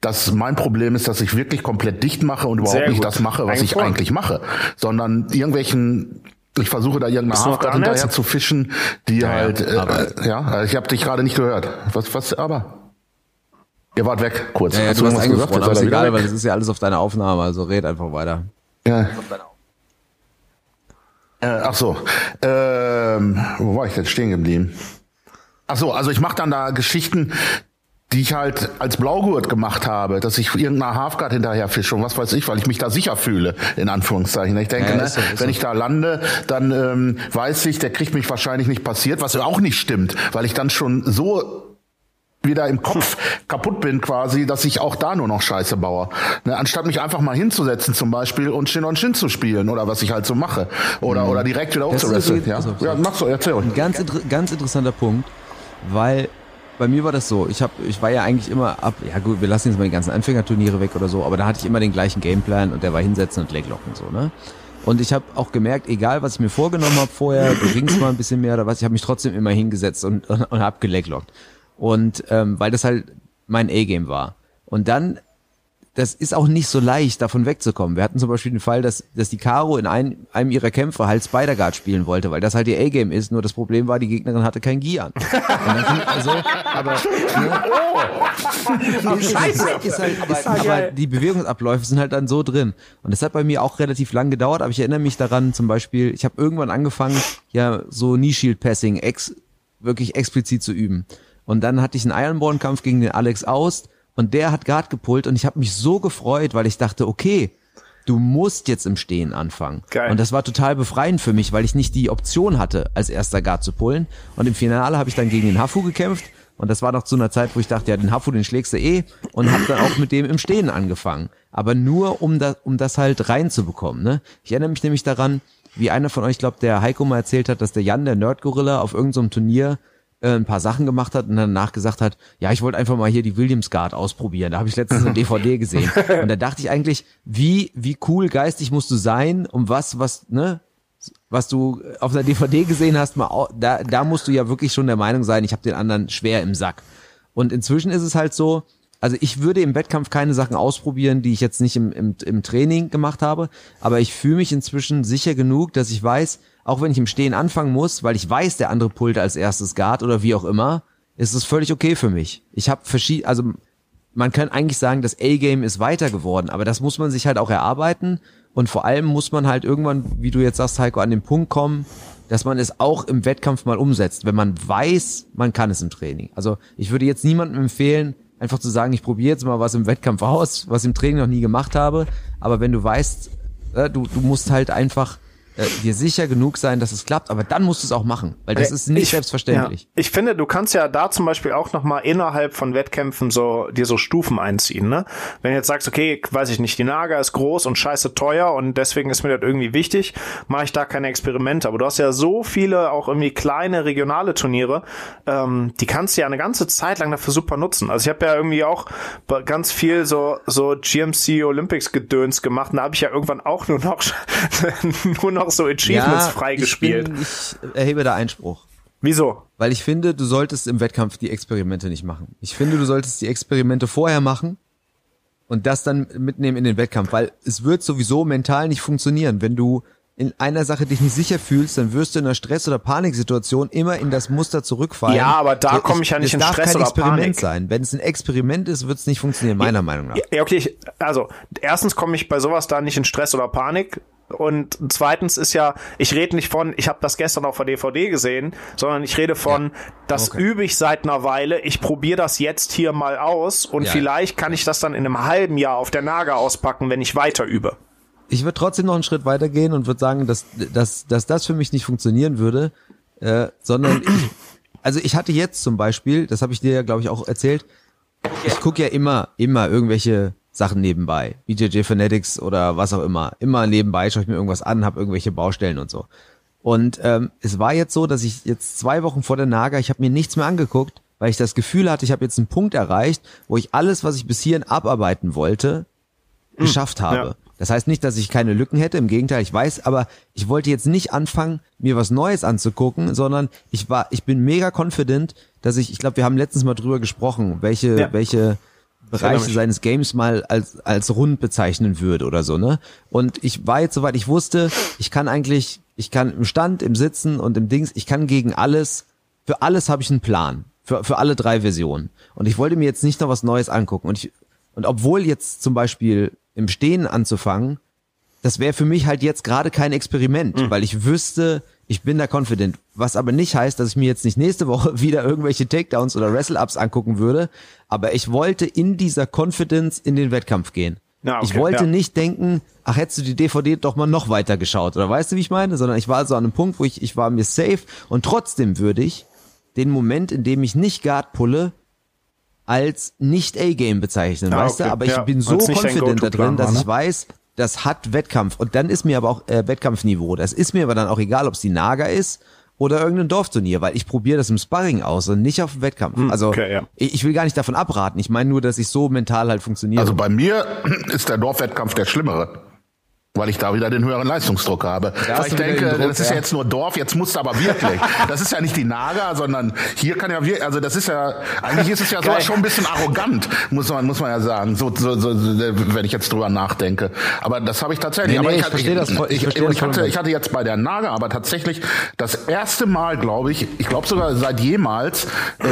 dass mein Problem ist, dass ich wirklich komplett dicht mache und überhaupt nicht das mache, was Eigentlich ich eigentlich mache, sondern irgendwelchen ich versuche da irgendeine dran, hinterher zu fischen, die ja, halt, äh, ja, ich habe dich gerade nicht gehört. Was, was, aber? Ihr wart weg, kurz. Ja, ja, Hast du hast eingefroren, aber Jetzt ist egal, wieder weil weg. das ist ja alles auf deiner Aufnahme, also red einfach weiter. Ja. Äh, ach so, ähm, wo war ich denn stehen geblieben? Ach so, also ich mache dann da Geschichten, die ich halt als Blaugurt gemacht habe, dass ich irgendeiner Halfguard hinterher fische und was weiß ich, weil ich mich da sicher fühle, in Anführungszeichen. Ich denke, Ja, ne, so, wenn so. ich da lande, dann ähm, weiß ich, der kriegt mich wahrscheinlich nicht passiert, was auch nicht stimmt, weil ich dann schon so wieder im Kopf kaputt bin quasi, dass ich auch da nur noch Scheiße baue. Ne, anstatt mich einfach mal hinzusetzen zum Beispiel und Shin on Shin zu spielen oder was ich halt so mache. Oder, oder direkt wieder Mhm. Übrigens- Ja, also- ja mach so, erzähl ruhig. Ein ganz, inter ganz interessanter Punkt, weil bei mir war das so, ich hab, ich war ja eigentlich immer ab, ja gut, wir lassen jetzt mal die ganzen Anfängerturniere weg oder so, aber da hatte ich immer den gleichen Gameplan und der war hinsetzen und Leglocken so, ne? Und ich habe auch gemerkt, egal was ich mir vorgenommen habe vorher, du ringst mal ein bisschen mehr oder was, ich habe mich trotzdem immer hingesetzt und, [LAUGHS] und, und habe geleglockt. Und ähm, weil das halt mein A-Game war. Und dann das ist auch nicht so leicht, davon wegzukommen. Wir hatten zum Beispiel den Fall, dass, dass die Caro in ein, einem ihrer Kämpfe halt Spider-Guard spielen wollte, weil das halt ihr A-Game ist. Nur das Problem war, die Gegnerin hatte kein Gi an. Also, aber, ne, Scheiße. ist halt, ist, Ah, aber geil. die Bewegungsabläufe sind halt dann so drin. Und das hat bei mir auch relativ lang gedauert, aber ich erinnere mich daran, zum Beispiel, ich habe irgendwann angefangen, ja, so Knee-Shield-Passing ex, wirklich explizit zu üben. Und dann hatte ich einen Ironborn-Kampf gegen den Alex Aust und der hat Guard gepullt und ich habe mich so gefreut, weil ich dachte, okay, du musst jetzt im Stehen anfangen. Geil. Und das war total befreiend für mich, weil ich nicht die Option hatte, als erster Guard zu pullen. Und im Finale habe ich dann gegen den Hafu gekämpft. Und das war noch zu einer Zeit, wo ich dachte, ja, den Hafu, den schlägst du eh. Und habe dann auch mit dem im Stehen angefangen. Aber nur, um das, um das halt reinzubekommen. Ne? Ich erinnere mich nämlich daran, wie einer von euch, glaube der Heiko mal erzählt hat, dass der Jan, der Nerd-Gorilla, auf irgendeinem Turnier äh, ein paar Sachen gemacht hat und danach gesagt hat, ja, ich wollte einfach mal hier die Williams Guard ausprobieren. Da habe ich letztens eine DVD [LAUGHS] gesehen. Und da dachte ich eigentlich, wie, wie cool geistig musst du sein, um was, was, ne, was du auf der DVD gesehen hast, mal, da, da musst du ja wirklich schon der Meinung sein, ich habe den anderen schwer im Sack. Und inzwischen ist es halt so, also ich würde im Wettkampf keine Sachen ausprobieren, die ich jetzt nicht im, im, im Training gemacht habe, aber ich fühle mich inzwischen sicher genug, dass ich weiß, auch wenn ich im Stehen anfangen muss, weil ich weiß, der andere pullt als erstes Guard oder wie auch immer, ist es völlig okay für mich. Ich habe verschiedene, also man kann eigentlich sagen, das A-Game ist weiter geworden, aber das muss man sich halt auch erarbeiten und vor allem muss man halt irgendwann, wie du jetzt sagst, Heiko, an den Punkt kommen, dass man es auch im Wettkampf mal umsetzt, wenn man weiß, man kann es im Training. Also ich würde jetzt niemandem empfehlen, einfach zu sagen, ich probiere jetzt mal was im Wettkampf aus, was ich im Training noch nie gemacht habe, aber wenn du weißt, äh, du, du musst halt einfach äh, dir sicher genug sein, dass es klappt, aber dann musst du es auch machen, weil das Äh, ist nicht ich- selbstverständlich. Ja. Ich finde, du kannst ja da zum Beispiel auch nochmal innerhalb von Wettkämpfen so, dir so Stufen einziehen, ne? Wenn du jetzt sagst, okay, weiß ich nicht, die Naga ist groß und scheiße teuer und deswegen ist mir das irgendwie wichtig, mache ich da keine Experimente. Aber du hast ja so viele auch irgendwie kleine regionale Turniere, ähm, die kannst du ja eine ganze Zeit lang dafür super nutzen. Also ich habe ja irgendwie auch ganz viel so, so GMC Olympics Gedöns gemacht und da habe ich ja irgendwann auch nur noch, [LAUGHS] nur noch so Achievements freigespielt. Ich, bin, ich erhebe da Einspruch. Wieso? Weil ich finde, du solltest im Wettkampf die Experimente nicht machen. Ich finde, du solltest die Experimente vorher machen und das dann mitnehmen in den Wettkampf, weil es wird sowieso mental nicht funktionieren. Wenn du in einer Sache dich nicht sicher fühlst, dann wirst du in einer Stress- oder Paniksituation immer in das Muster zurückfallen. Ja, aber da komme ich ja nicht es in darf Stress kein oder Experiment Panik. sein. Wenn es ein Experiment ist, wird es nicht funktionieren, meiner Meinung nach. Ja, ja, okay, ich, also erstens komme ich bei sowas da nicht in Stress oder Panik und zweitens ist ja, ich rede nicht von, ich habe das gestern auf der DVD gesehen, sondern ich rede von, das Okay. übe ich seit einer Weile, ich probiere das jetzt hier mal aus und Ja, vielleicht kann ich das dann in einem halben Jahr auf der Naga auspacken, wenn ich weiter übe. Ich würde trotzdem noch einen Schritt weiter gehen und würde sagen, dass, dass, dass das für mich nicht funktionieren würde, äh, sondern ich, also ich hatte jetzt zum Beispiel, das habe ich dir ja glaube ich auch erzählt, ich gucke ja immer, immer irgendwelche Sachen nebenbei, BJJ Fanatics oder was auch immer, immer nebenbei schaue ich mir irgendwas an, habe irgendwelche Baustellen und so. Und ähm, es war jetzt so, dass ich jetzt zwei Wochen vor der Naga, ich habe mir nichts mehr angeguckt, weil ich das Gefühl hatte, ich habe jetzt einen Punkt erreicht, wo ich alles, was ich bis hierhin abarbeiten wollte, geschafft habe. ja. Das heißt nicht, dass ich keine Lücken hätte, im Gegenteil, ich weiß, aber ich wollte jetzt nicht anfangen, mir was Neues anzugucken, sondern ich war, ich bin mega confident, dass ich, ich glaube, wir haben letztens mal drüber gesprochen, welche, Ja. welche Bereiche seines Games mal als, als rund bezeichnen würde oder so, ne? Und ich war jetzt soweit, ich wusste, ich kann eigentlich, ich kann im Stand, im Sitzen und im Dings, ich kann gegen alles, für alles habe ich einen Plan. Für, für alle drei Versionen. Und ich wollte mir jetzt nicht noch was Neues angucken. Und ich, und obwohl jetzt zum Beispiel im Stehen anzufangen, das wäre für mich halt jetzt gerade kein Experiment, weil ich wüsste, ich bin da confident. Was aber nicht heißt, dass ich mir jetzt nicht nächste Woche [LAUGHS] wieder irgendwelche Takedowns oder Wrestle-Ups angucken würde. Aber ich wollte in dieser Confidence in den Wettkampf gehen. Ja, okay, ich wollte ja. nicht denken, ach, hättest du die DVD doch mal noch weiter geschaut. Oder weißt du, wie ich meine? Sondern ich war so an einem Punkt, wo ich, ich war mir safe und trotzdem würde ich den Moment, in dem ich nicht Guard pulle, als nicht A-Game bezeichnen, Ah, weißt okay, du? Aber ich ja, bin so confident da drin, dass war, ne? ich weiß, das hat Wettkampf. Und dann ist mir aber auch äh, Wettkampfniveau. Das ist mir aber dann auch egal, ob es die Naga ist oder irgendein Dorfturnier, weil ich probiere das im Sparring aus und nicht auf dem Wettkampf. also Hm, okay, ja. ich, ich will gar nicht davon abraten. Ich meine nur, dass ich so mental halt funktioniere. Also bei mir [CLEARS THROAT] ist der Dorfwettkampf der schlimmere. Weil ich da wieder den höheren Leistungsdruck habe. Hast ich denke, den Druck, das ist ja ja. jetzt nur Dorf, jetzt musst du aber wirklich. [LAUGHS] Das ist ja nicht die Naga, sondern hier kann ja wirklich, also das ist ja, eigentlich ist es ja Geil. schon ein bisschen arrogant, muss man, muss man ja sagen, so, so, so, wenn ich jetzt drüber nachdenke. Aber das habe ich tatsächlich. Nee, aber nee, ich hatte- verstehe das voll- ich ich, verstehe ich hatte, ich hatte jetzt bei der Naga aber tatsächlich das erste Mal, glaube ich, ich glaube sogar seit jemals, äh,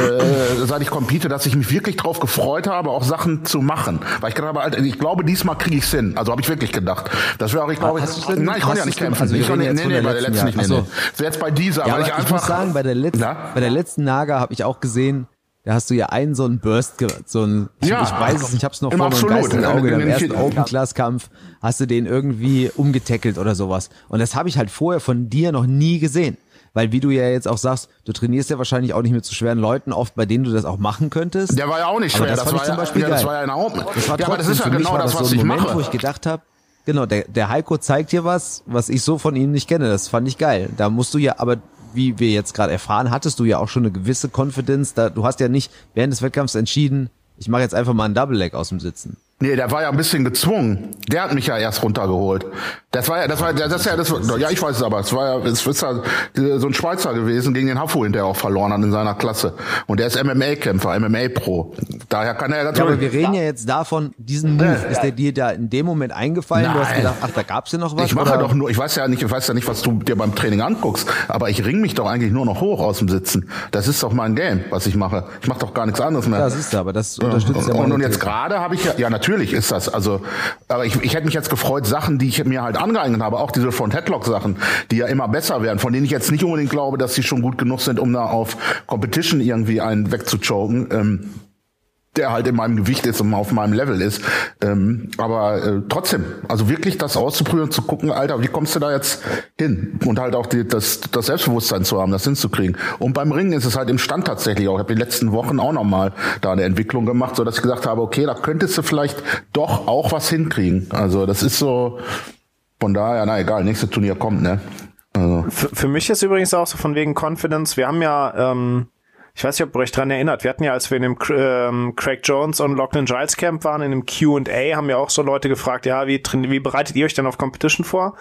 seit ich compete, dass ich mich wirklich drauf gefreut habe, auch Sachen zu machen. Weil ich Alter, ich glaube, diesmal kriege ich's hin. Also habe ich wirklich gedacht. Das wäre auch, ich glaube, Hast ich, denn- nein, ich konnte ja nicht kämpfen. also ich konnte, nee, nee, der bei der letzten letzten nicht, nee, Jahr. nee. So. So jetzt bei dieser, Ja, weil ich ich, einfach muss sagen, bei der letzten, Ja? bei der letzten Naga habe ich auch gesehen, da hast du ja einen so einen Burst, so ein, ich, Ja, ich weiß es nicht, ich hab's noch im vor meinem Absolut. geistigen Auge, In im ersten vierten- Open Class Kampf hast du den irgendwie umgetackelt oder sowas. Und das habe ich halt vorher von dir noch nie gesehen. Weil wie du ja jetzt auch sagst, du trainierst ja wahrscheinlich auch nicht mit zu schweren Leuten, oft bei denen du das auch machen könntest. Der war ja auch nicht schwer. das Das, war ich zum ja, Beispiel ja, das war ja ein Open. Das war ja, aber das ist ja genau das, so was ein ich Moment, mache. wo ich gedacht habe, genau, der, der Heiko zeigt dir was, was ich so von ihm nicht kenne. Das fand ich geil. Da musst du ja, aber wie wir jetzt gerade erfahren, hattest du ja auch schon eine gewisse Confidence. Da, du hast ja nicht während des Wettkampfs entschieden, ich mache jetzt einfach mal einen Double Leg aus dem Sitzen. Nee, der war ja ein bisschen gezwungen. Der hat mich ja erst runtergeholt. Das war ja, das war, das ist ja, das, ja, ich weiß es aber. Es war ja, es ist ja so ein Schweizer gewesen, gegen den Hafo hinterher auch verloren hat in seiner Klasse. Und der ist MMA-Kämpfer, MMA-Pro. Daher kann er natürlich. Ja, aber wir reden ja jetzt davon, diesen Move. Ist der dir da in dem Moment eingefallen? Nein. Du hast gedacht, ach, da gab's ja noch was? Ich mache oder? doch nur, ich weiß ja nicht, ich weiß ja nicht, was du dir beim Training anguckst, aber ich ring mich doch eigentlich nur noch hoch aus dem Sitzen. Das ist doch mein Game, was ich mache. Ich mache doch gar nichts anderes mehr. Ja, siehst du, aber das unterstützt ja, ja Und, und jetzt gerade habe ich ja, ja, natürlich ist das, also also, aber ich, ich hätte mich jetzt gefreut, Sachen, die ich mir halt angeeignet habe, auch diese Front-Headlock-Sachen, die ja immer besser werden, von denen ich jetzt nicht unbedingt glaube, dass sie schon gut genug sind, um da auf Competition irgendwie einen wegzuchoken. Ähm, der halt in meinem Gewicht ist und auf meinem Level ist. Ähm, aber äh, trotzdem, also wirklich das auszuprobieren zu gucken, Alter, wie kommst du da jetzt hin? Und halt auch die, das, das Selbstbewusstsein zu haben, das hinzukriegen. Und beim Ringen ist es halt im Stand tatsächlich auch. Ich habe die letzten Wochen auch nochmal da eine Entwicklung gemacht, so dass ich gesagt habe, okay, da könntest du vielleicht doch auch was hinkriegen. Also das ist so, von daher, na egal, nächste Turnier kommt, ne? Also. Für, für mich ist übrigens auch so von wegen Confidence, wir haben ja ähm, ich weiß nicht, ob ihr euch dran erinnert, wir hatten ja, als wir in dem ähm, Craig Jones und Lachlan Giles Camp waren, in dem Q&A, haben ja auch so Leute gefragt, ja, wie, wie bereitet ihr euch denn auf Competition vor?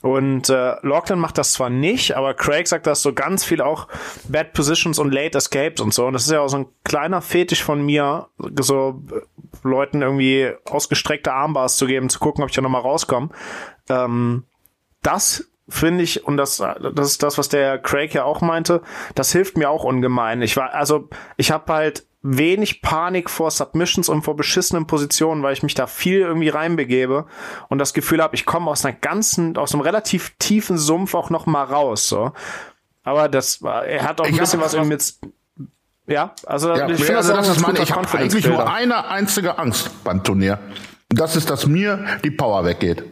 Und äh, Lachlan macht das zwar nicht, aber Craig sagt das so ganz viel auch Bad Positions und Late Escapes und so. Und das ist ja auch so ein kleiner Fetisch von mir, so äh, Leuten irgendwie ausgestreckte Armbars zu geben, zu gucken, ob ich da nochmal rauskomme. Ähm, das finde ich, und das, das ist das, was der Craig ja auch meinte, das hilft mir auch ungemein. Ich war, also, ich habe halt wenig Panik vor Submissions und vor beschissenen Positionen, weil ich mich da viel irgendwie reinbegebe und das Gefühl habe, ich komme aus einer ganzen, aus einem relativ tiefen Sumpf auch noch mal raus, so. Aber das, er hat auch ein ich bisschen was irgendwie mit, ja, also ja, ich finde also das, das ist meine, ich habe eigentlich nur eine einzige Angst beim Turnier. Das ist, dass mir die Power weggeht.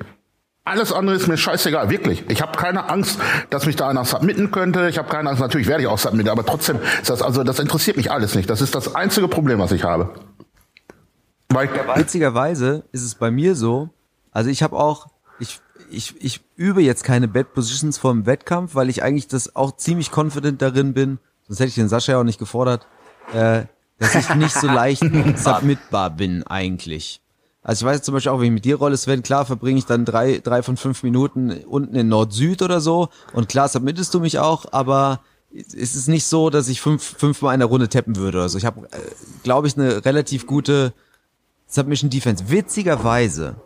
Alles andere ist mir scheißegal, wirklich. Ich habe keine Angst, dass mich da einer submitten könnte. Ich habe keine Angst, natürlich werde ich auch submitten, aber trotzdem ist das also das interessiert mich alles nicht. Das ist das einzige Problem, was ich habe. Weil Witzigerweise ist es bei mir so, also ich habe auch ich ich ich übe jetzt keine Bad Positions vor Wettkampf, weil ich eigentlich das auch ziemlich confident darin bin. Sonst hätte ich den Sascha ja auch nicht gefordert, äh, dass ich nicht so leicht [LAUGHS] submitbar bin eigentlich. Also ich weiß zum Beispiel auch, wenn ich mit dir rolle, Sven, klar verbringe ich dann drei, drei von fünf Minuten unten in Nord-Süd oder so. Und klar submittest du mich auch, aber es ist nicht so, dass ich fünf, fünfmal in der Runde tappen würde. Also ich habe, äh, glaube ich, eine relativ gute Submission Defense. Witzigerweise,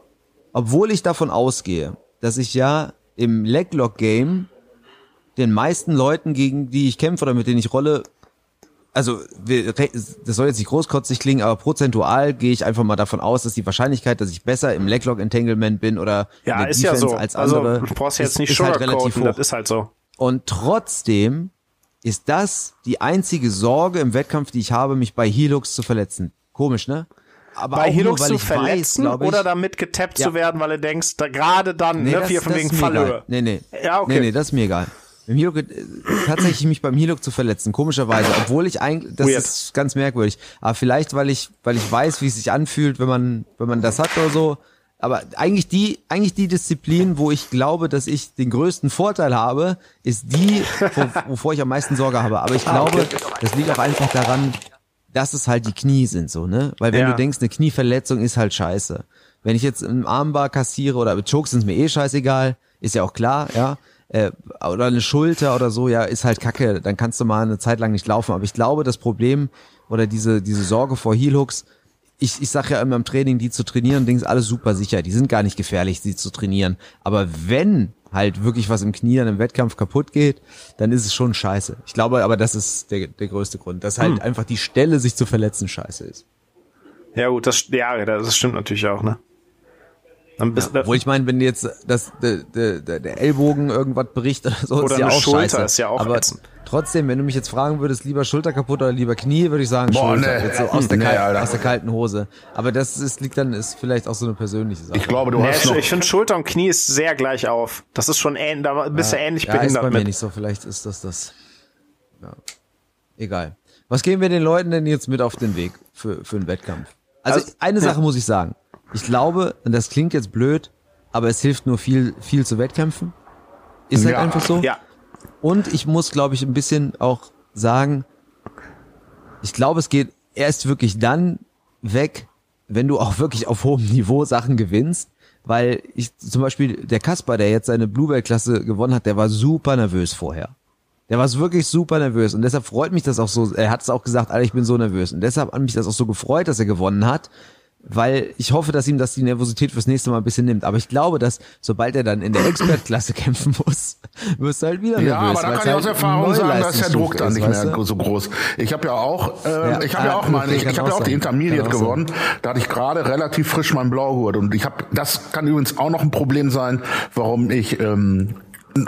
obwohl ich davon ausgehe, dass ich ja im Leglock Game den meisten Leuten, gegen die ich kämpfe oder mit denen ich rolle, also das soll jetzt nicht großkotzig klingen, aber prozentual gehe ich einfach mal davon aus, dass die Wahrscheinlichkeit, dass ich besser im Leglock Entanglement bin oder ja, ist Defense ja so. als also, andere, also, du brauchst jetzt nicht ist, ist halt relativ hoch. Das ist halt so. Und trotzdem ist das die einzige Sorge im Wettkampf, die ich habe, mich bei Helux zu verletzen. Komisch, ne? Aber bei Helux nur, zu verletzen weiß, ich, oder damit getappt ja. zu werden, weil du denkst, da gerade dann, nee, ne, das, von wegen Fallhöhe. Nee, nee. Ja, okay. Nee, nee, das ist mir egal. Beim Hilok, äh, tatsächlich mich beim Hilok zu verletzen, komischerweise, obwohl ich eigentlich, das Weird. ist ganz merkwürdig, aber vielleicht, weil ich, weil ich weiß, wie es sich anfühlt, wenn man, wenn man das hat oder so, aber eigentlich die, eigentlich die Disziplin, wo ich glaube, dass ich den größten Vorteil habe, ist die, wo, wovor ich am meisten Sorge habe. Aber ich ah, glaube, das liegt auch einfach daran, dass es halt die Knie sind, so, ne? Weil wenn ja. du denkst, eine Knieverletzung ist halt scheiße. Wenn ich jetzt im Armbar kassiere oder mit Chokes sind mir eh scheißegal, ist ja auch klar, ja äh, oder eine Schulter oder so, ja, ist halt kacke, dann kannst du mal eine Zeit lang nicht laufen. Aber ich glaube, das Problem oder diese, diese Sorge vor Heelhooks, ich, ich sage ja immer im Training, die zu trainieren, Ding ist alles super sicher. Die sind gar nicht gefährlich, sie zu trainieren. Aber wenn halt wirklich was im Knie an einem Wettkampf kaputt geht, dann ist es schon scheiße. Ich glaube aber, das ist der, der größte Grund, dass halt hm. einfach die Stelle, sich zu verletzen, scheiße ist. Ja gut, das, ja, das stimmt natürlich auch, ne? Dann bist ja, obwohl ich meine, wenn jetzt das, der, der, der Ellbogen irgendwas bricht oder so, oder ist ja auch Schulter scheiße. ist ja auch Aber ätzend. trotzdem, wenn du mich jetzt fragen würdest, lieber Schulter kaputt oder lieber Knie, würde ich sagen Boah, Schulter. Nee. Jetzt so aus, der [LAUGHS] nee, kalten, aus der kalten Hose. Aber das ist, liegt dann, ist vielleicht auch so eine persönliche Sache. Ich glaube, du nee, hast noch Ich finde Schulter und Knie ist sehr gleich auf. Das ist schon ähnlich, da bist du ähnlich ja, behindert ist bei mit. mir nicht so. Vielleicht ist das das. Ja. Egal. Was geben wir den Leuten denn jetzt mit auf den Weg für, für einen Wettkampf? Also, also eine Sache muss ich sagen. Ich glaube, und das klingt jetzt blöd, aber es hilft nur viel, viel zu Wettkämpfen. Ist halt ja. einfach so. Ja. Und ich muss, glaube ich, ein bisschen auch sagen, ich glaube, es geht erst wirklich dann weg, wenn du auch wirklich auf hohem Niveau Sachen gewinnst. Weil ich zum Beispiel, der Kasper, der jetzt seine Bluebell-Klasse gewonnen hat, der war super nervös vorher. Der war wirklich super nervös und deshalb freut mich das auch so. Er hat es auch gesagt, Alter, ich bin so nervös und deshalb hat mich das auch so gefreut, dass er gewonnen hat, weil ich hoffe, dass ihm das die Nervosität fürs nächste Mal ein bisschen nimmt. Aber ich glaube, dass sobald er dann in der Expert-Klasse [LAUGHS] kämpfen muss, wirst du halt wieder nervös. Ja, aber da kann ich halt aus Erfahrung sagen, dass der Druck dann nicht weißt mehr du? so groß. Ich habe ja auch, äh, Ja, ich habe ja auch meine, ich, ich habe ja auch die. Intermediate gewonnen. Da hatte ich gerade relativ frisch meinen Blaugurt und ich habe, das kann übrigens auch noch ein Problem sein, warum ich ähm,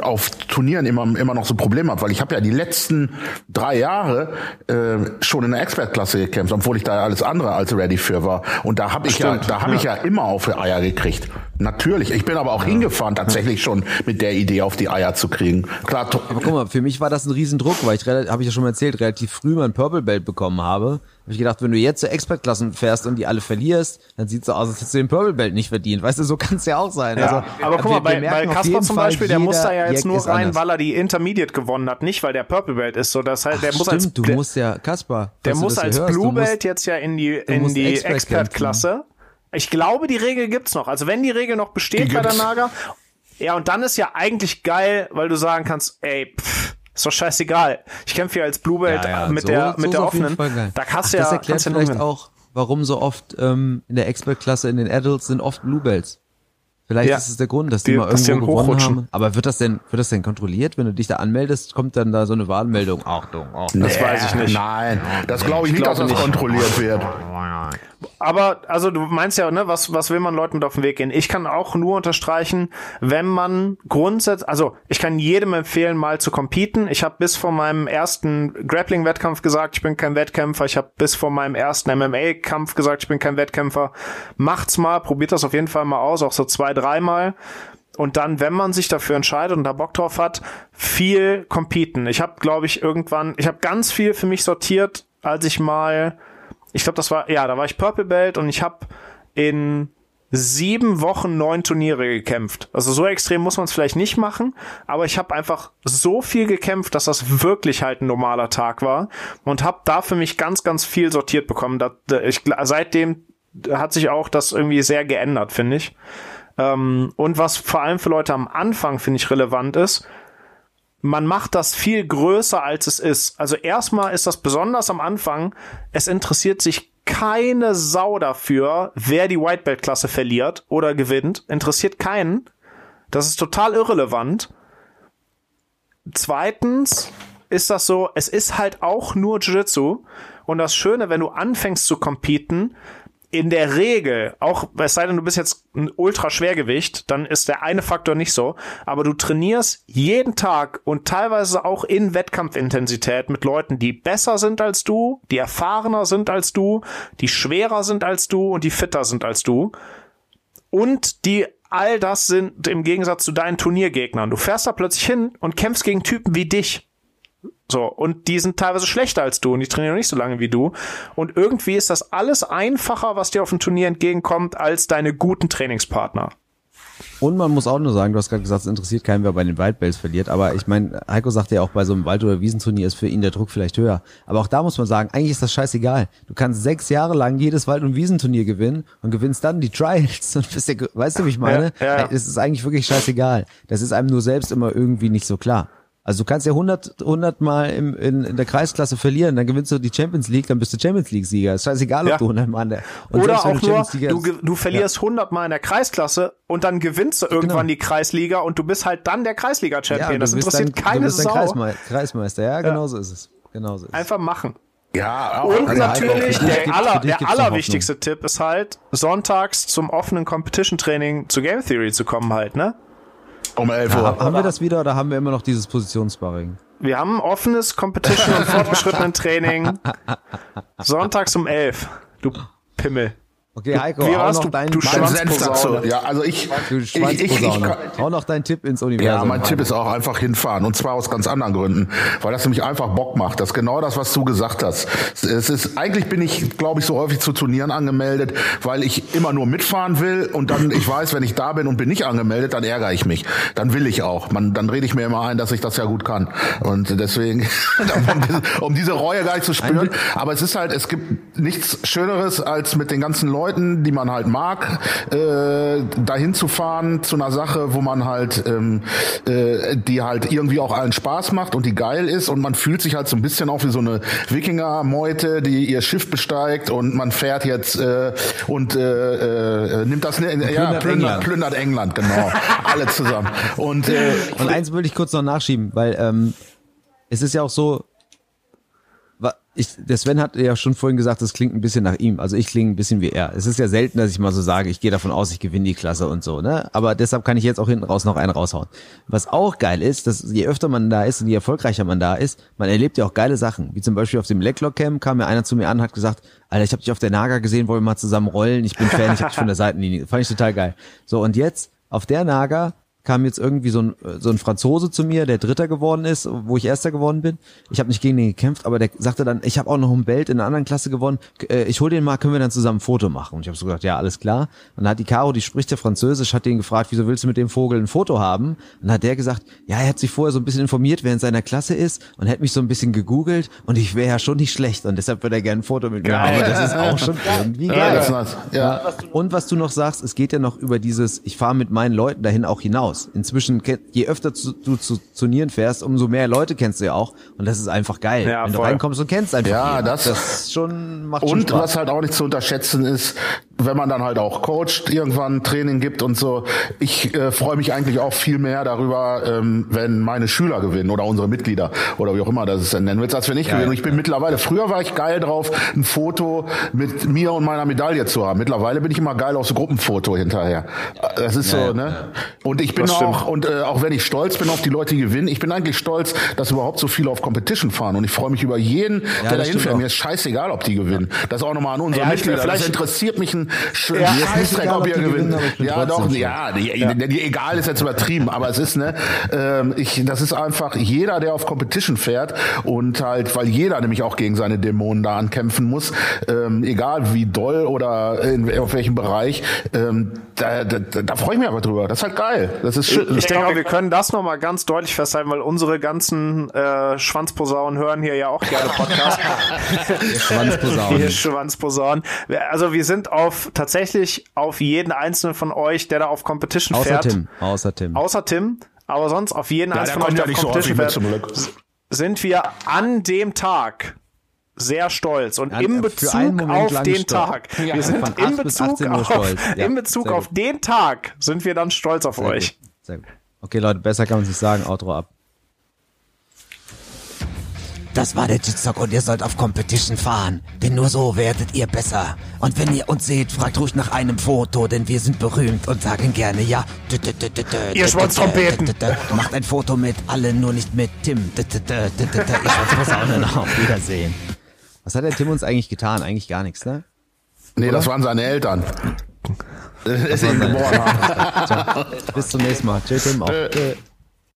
auf Turnieren immer immer noch so Probleme habe, weil ich habe ja die letzten drei Jahre äh, schon in der Expert-Klasse gekämpft, obwohl ich da alles andere als ready für war. Und da habe ich ja, Stimmt, da habe ich ja immer auf die Eier gekriegt. Natürlich. Ich bin aber auch hingefahren, tatsächlich schon mit der Idee auf die Eier zu kriegen. Klar, Aber guck mal, für mich war das ein Riesendruck, weil ich, habe ich ja schon mal erzählt, relativ früh mein Purple Belt bekommen habe. Habe ich gedacht, wenn du jetzt zur Expert-Klassen fährst und die alle verlierst, dann sieht's so aus, als hättest du den Purple Belt nicht verdient. Weißt du, so kann's ja auch sein. Ja, Also, aber guck mal, wir- bei, bei merken auf Kasper jeden zum Fall, Beispiel, der muss da ja jetzt Jack nur rein, anders. weil er die Intermediate gewonnen hat, nicht weil der Purple Belt ist. So, das heißt, der muss als Stimmt, du der, musst ja, Kaspar, der du muss als hörst, du Blue musst- Belt jetzt ja in die in musst die Expert Expert-Klasse. Ich glaube, die Regel gibt's noch. Also wenn die Regel noch besteht Die bei der. Naga, ja, und dann ist ja eigentlich geil, weil du sagen kannst, ey, pff, ist doch scheißegal. Ich kämpfe hier als Blue Belt Ja, ja, mit so- der so mit der offenen. Da kannst du ja das erklärt kannst vielleicht auch, warum so oft ähm, in der Expert-Klasse in den Adults sind oft Blue Belts. Vielleicht Ja. ist es der Grund, dass die, Die- mal dass die irgendwo dann gewonnen hochrutschen. haben. Aber wird das denn, wird das denn kontrolliert, wenn du dich da anmeldest? Kommt dann da so eine Warnmeldung? Achtung, Achtung. Das weiß ich nicht. Nein, das glaube ich nicht, glaube dass das nicht. kontrolliert wird. Aber, also du meinst ja, ne, was, was will man Leuten mit auf den Weg gehen? Ich kann auch nur unterstreichen, wenn man grundsätzlich, also ich kann jedem empfehlen, mal zu competen. Ich habe bis vor meinem ersten Grappling-Wettkampf gesagt, ich bin kein Wettkämpfer. Ich habe bis vor meinem ersten MMA-Kampf gesagt, ich bin kein Wettkämpfer. Macht's mal, probiert das auf jeden Fall mal aus, auch so zwei, dreimal. Und dann, wenn man sich dafür entscheidet und da Bock drauf hat, viel competen. Ich habe, glaube ich, irgendwann, ich habe ganz viel für mich sortiert, als ich mal ich glaube, das war, ja, da war ich Purple Belt und ich habe in sieben Wochen neun Turniere gekämpft. Also so extrem muss man es vielleicht nicht machen, aber ich habe einfach so viel gekämpft, dass das wirklich halt ein normaler Tag war und habe da für mich ganz, ganz viel sortiert bekommen. Da, ich, seitdem hat sich auch das irgendwie sehr geändert, finde ich. Ähm, und was vor allem für Leute am Anfang, finde ich, relevant ist, man macht das viel größer, als es ist. Also erstmal ist das besonders am Anfang, es interessiert sich keine Sau dafür, wer die White Belt Klasse verliert oder gewinnt. Interessiert keinen. Das ist total irrelevant. Zweitens ist das so, es ist halt auch nur Jiu-Jitsu. Und das Schöne, wenn du anfängst zu competen, in der Regel, auch es sei denn, du bist jetzt ein Ultraschwergewicht, dann ist der eine Faktor nicht so, aber du trainierst jeden Tag und teilweise auch in Wettkampfintensität mit Leuten, die besser sind als du, die erfahrener sind als du, die schwerer sind als du und die fitter sind als du und die all das sind im Gegensatz zu deinen Turniergegnern. Du fährst da plötzlich hin und kämpfst gegen Typen wie dich. So, und die sind teilweise schlechter als du und die trainieren noch nicht so lange wie du. Und irgendwie ist das alles einfacher, was dir auf dem Turnier entgegenkommt, als deine guten Trainingspartner. Und man muss auch nur sagen, du hast gerade gesagt, es interessiert keinen, wer bei den White Belts verliert. Aber ich meine, Heiko sagte ja auch, bei so einem Wald- oder Wiesenturnier ist für ihn der Druck vielleicht höher. Aber auch da muss man sagen, eigentlich ist das scheißegal. Du kannst sechs Jahre lang jedes Wald- und Wiesenturnier gewinnen und gewinnst dann die Trials. [LAUGHS] Und bist der, weißt du, wie ich meine? Ja, ja. Es ist eigentlich wirklich scheißegal. Das ist einem nur selbst immer irgendwie nicht so klar. Also du kannst ja 100, 100 Mal im, in, in der Kreisklasse verlieren, dann gewinnst du die Champions League, dann bist du Champions League Sieger. Ist scheißegal, ob Ja. du 100 Mal an der, und Oder auch du nur, du, du verlierst 100 Mal in der Kreisklasse und dann gewinnst du irgendwann Genau. die Kreisliga und du bist halt dann der Kreisliga-Champion. du das interessiert dann, keine du bist dann Sau. Kreisme Kreismeister, ja, genau so ist es. Genau so ist es. Einfach machen. Ja, auch, Und also natürlich, der, gibt- aller, der allerwichtigste Tipp ist halt, sonntags zum offenen Competition-Training zu Game Theory zu kommen halt, ne? Um 11 Uhr. Ha- Haben wir das wieder oder haben wir immer noch dieses Positionssparring? Wir haben offenes Competition- und [LAUGHS] fortgeschrittenen Training. [LAUGHS] Sonntags um 11. Du Pimmel. Okay, Heiko, Wie hau noch du? deinen Du dazu. Ja, also ich, du ich, ich, ich, Schwanzposaune. Hau noch deinen Tipp ins Ja, Universum. mein Tipp ist auch einfach hinfahren und zwar aus ganz anderen Gründen, weil das nämlich einfach Bock macht. Das ist genau das, was du gesagt hast. Es ist eigentlich bin ich, glaube ich, so häufig zu Turnieren angemeldet, weil ich immer nur mitfahren will und dann ich weiß, wenn ich da bin und bin nicht angemeldet, dann ärgere ich mich. Dann will ich auch. Man, dann rede ich mir immer ein, dass ich das ja gut kann und deswegen [LAUGHS] um, diese, um diese Reue gar nicht zu spüren. Aber es ist halt, es gibt nichts Schöneres als mit den ganzen Leuten, die man halt mag, äh, dahin zu fahren zu einer Sache, wo man halt, ähm, äh, die halt irgendwie auch allen Spaß macht und die geil ist und man fühlt sich halt so ein bisschen auch wie so eine Wikinger-Meute, die ihr Schiff besteigt und man fährt jetzt äh, und äh, äh, nimmt das, ne, ja, plündert plündert, England. plündert England, genau, [LAUGHS] alle zusammen. Und äh, Und eins würde ich kurz noch nachschieben, weil ähm, es ist ja auch so, ich, der Sven hat ja schon vorhin gesagt, das klingt ein bisschen nach ihm. Also ich klinge ein bisschen wie er. Es ist ja selten, dass ich mal so sage, ich gehe davon aus, ich gewinne die Klasse und so, ne? Aber deshalb kann ich jetzt auch hinten raus noch einen raushauen. Was auch geil ist, dass je öfter man da ist und je erfolgreicher man da ist, man erlebt ja auch geile Sachen. Wie zum Beispiel auf dem Lecklock Camp kam mir einer zu mir an und hat gesagt, Alter, ich habe dich auf der Naga gesehen, wollen wir mal zusammen rollen. Ich bin Fan, ich habe dich von der [LAUGHS] Seitenlinie. Fand ich total geil. So, und jetzt auf der Naga kam jetzt irgendwie so ein, so ein Franzose zu mir, der Dritter geworden ist, wo ich Erster geworden bin. Ich habe nicht gegen den gekämpft, aber der sagte dann, ich habe auch noch ein Belt in einer anderen Klasse gewonnen. Äh, Ich hol den mal, können wir dann zusammen ein Foto machen? Und ich habe so gesagt, ja, alles klar. Und dann hat die Caro, die spricht ja Französisch, hat den gefragt, wieso willst du mit dem Vogel ein Foto haben? Und dann hat der gesagt, ja, er hat sich vorher so ein bisschen informiert, wer in seiner Klasse ist und hätte mich so ein bisschen gegoogelt und ich wäre ja schon nicht schlecht und deshalb würde er gerne ein Foto mit mir Geil. haben. Das ist auch schon irgendwie ja, geil. ja. Und was du noch sagst, es geht ja noch über dieses, ich fahre mit meinen Leuten dahin auch hinaus. Inzwischen, ke- je öfter zu, du zu Turnieren fährst, umso mehr Leute kennst du ja auch. Und das ist einfach geil. Ja, Wenn du voll. reinkommst und kennst einfach Ja, jeden. das- das ist schon, macht schon Und Spaß. was halt auch nicht zu unterschätzen ist, wenn man dann halt auch coacht, irgendwann Training gibt und so. Ich äh, freue mich eigentlich auch viel mehr darüber, ähm, wenn meine Schüler gewinnen oder unsere Mitglieder oder wie auch immer das es dann nennen willst, als wenn ich gewinne. Und ich bin mittlerweile, früher war ich geil drauf, ein Foto mit mir und meiner Medaille zu haben. Mittlerweile bin ich immer geil auf so Gruppenfoto hinterher. Das ist so, ja, ne? Und ich bin Das stimmt. auch, und äh, auch wenn ich stolz bin auf die Leute, die gewinnen, ich bin eigentlich stolz, dass überhaupt so viele auf Competition fahren. Und ich freue mich über jeden, der da stimmt hinfährt. Mir ist scheißegal, ob die gewinnen. Das auch nochmal an unsere Ja, Mitglieder. Vielleicht- interessiert mich ein Ja, mir ist nicht Scheißdreck, egal, ob ihr die gewinnt. aber ich Ja, doch, ja, die, egal ist jetzt übertrieben, aber es ist, ne, ähm, ich, das ist einfach jeder, der auf Competition fährt und halt, weil jeder nämlich auch gegen seine Dämonen da ankämpfen muss, ähm, egal wie doll oder in, auf welchem Bereich, ähm, da, da, da, da freue ich mich einfach drüber. Das ist halt geil. Das ist schön. Ich denke auch, wir können das nochmal ganz deutlich festhalten, weil unsere ganzen äh, Schwanzposaunen hören hier ja auch gerne Podcast. [LAUGHS] Schwanzposaunen. [LAUGHS] Schwanzposaunen. Also wir sind auf tatsächlich auf jeden einzelnen von euch, der da auf Competition Außer fährt. Tim. Außer Tim. Außer Tim. Aber sonst auf jeden Ja, einzelnen von euch, der ja auf so Competition mit fährt, zum Glück. sind wir an dem Tag sehr stolz und An- im Bezug auf den stolz. Tag. Ja, Wir sind von im 8 bis Bezug 18 Uhr auf, stolz. [LAUGHS] Ja, im Bezug auf den Tag sind wir dann stolz auf Sehr euch. Gut. Sehr gut. Okay, Leute, besser kann man sich sagen. Outro ab. Das war der Jitstock und ihr sollt auf Competition fahren. Denn nur so werdet ihr besser. Und wenn ihr uns seht, fragt ruhig nach einem Foto, denn wir sind berühmt und sagen gerne ja. Ihr Schwanztrompeten. Macht ein Foto mit allen, nur nicht mit Tim. Ihr Schwanzposaunen. Auf Wiedersehen. Was hat der Tim uns eigentlich getan? Eigentlich gar nichts, ne? Nee, das waren seine Eltern. Äh, Ist ihn geboren. Bis zum nächsten Mal. Tschüss, Tim. Auch.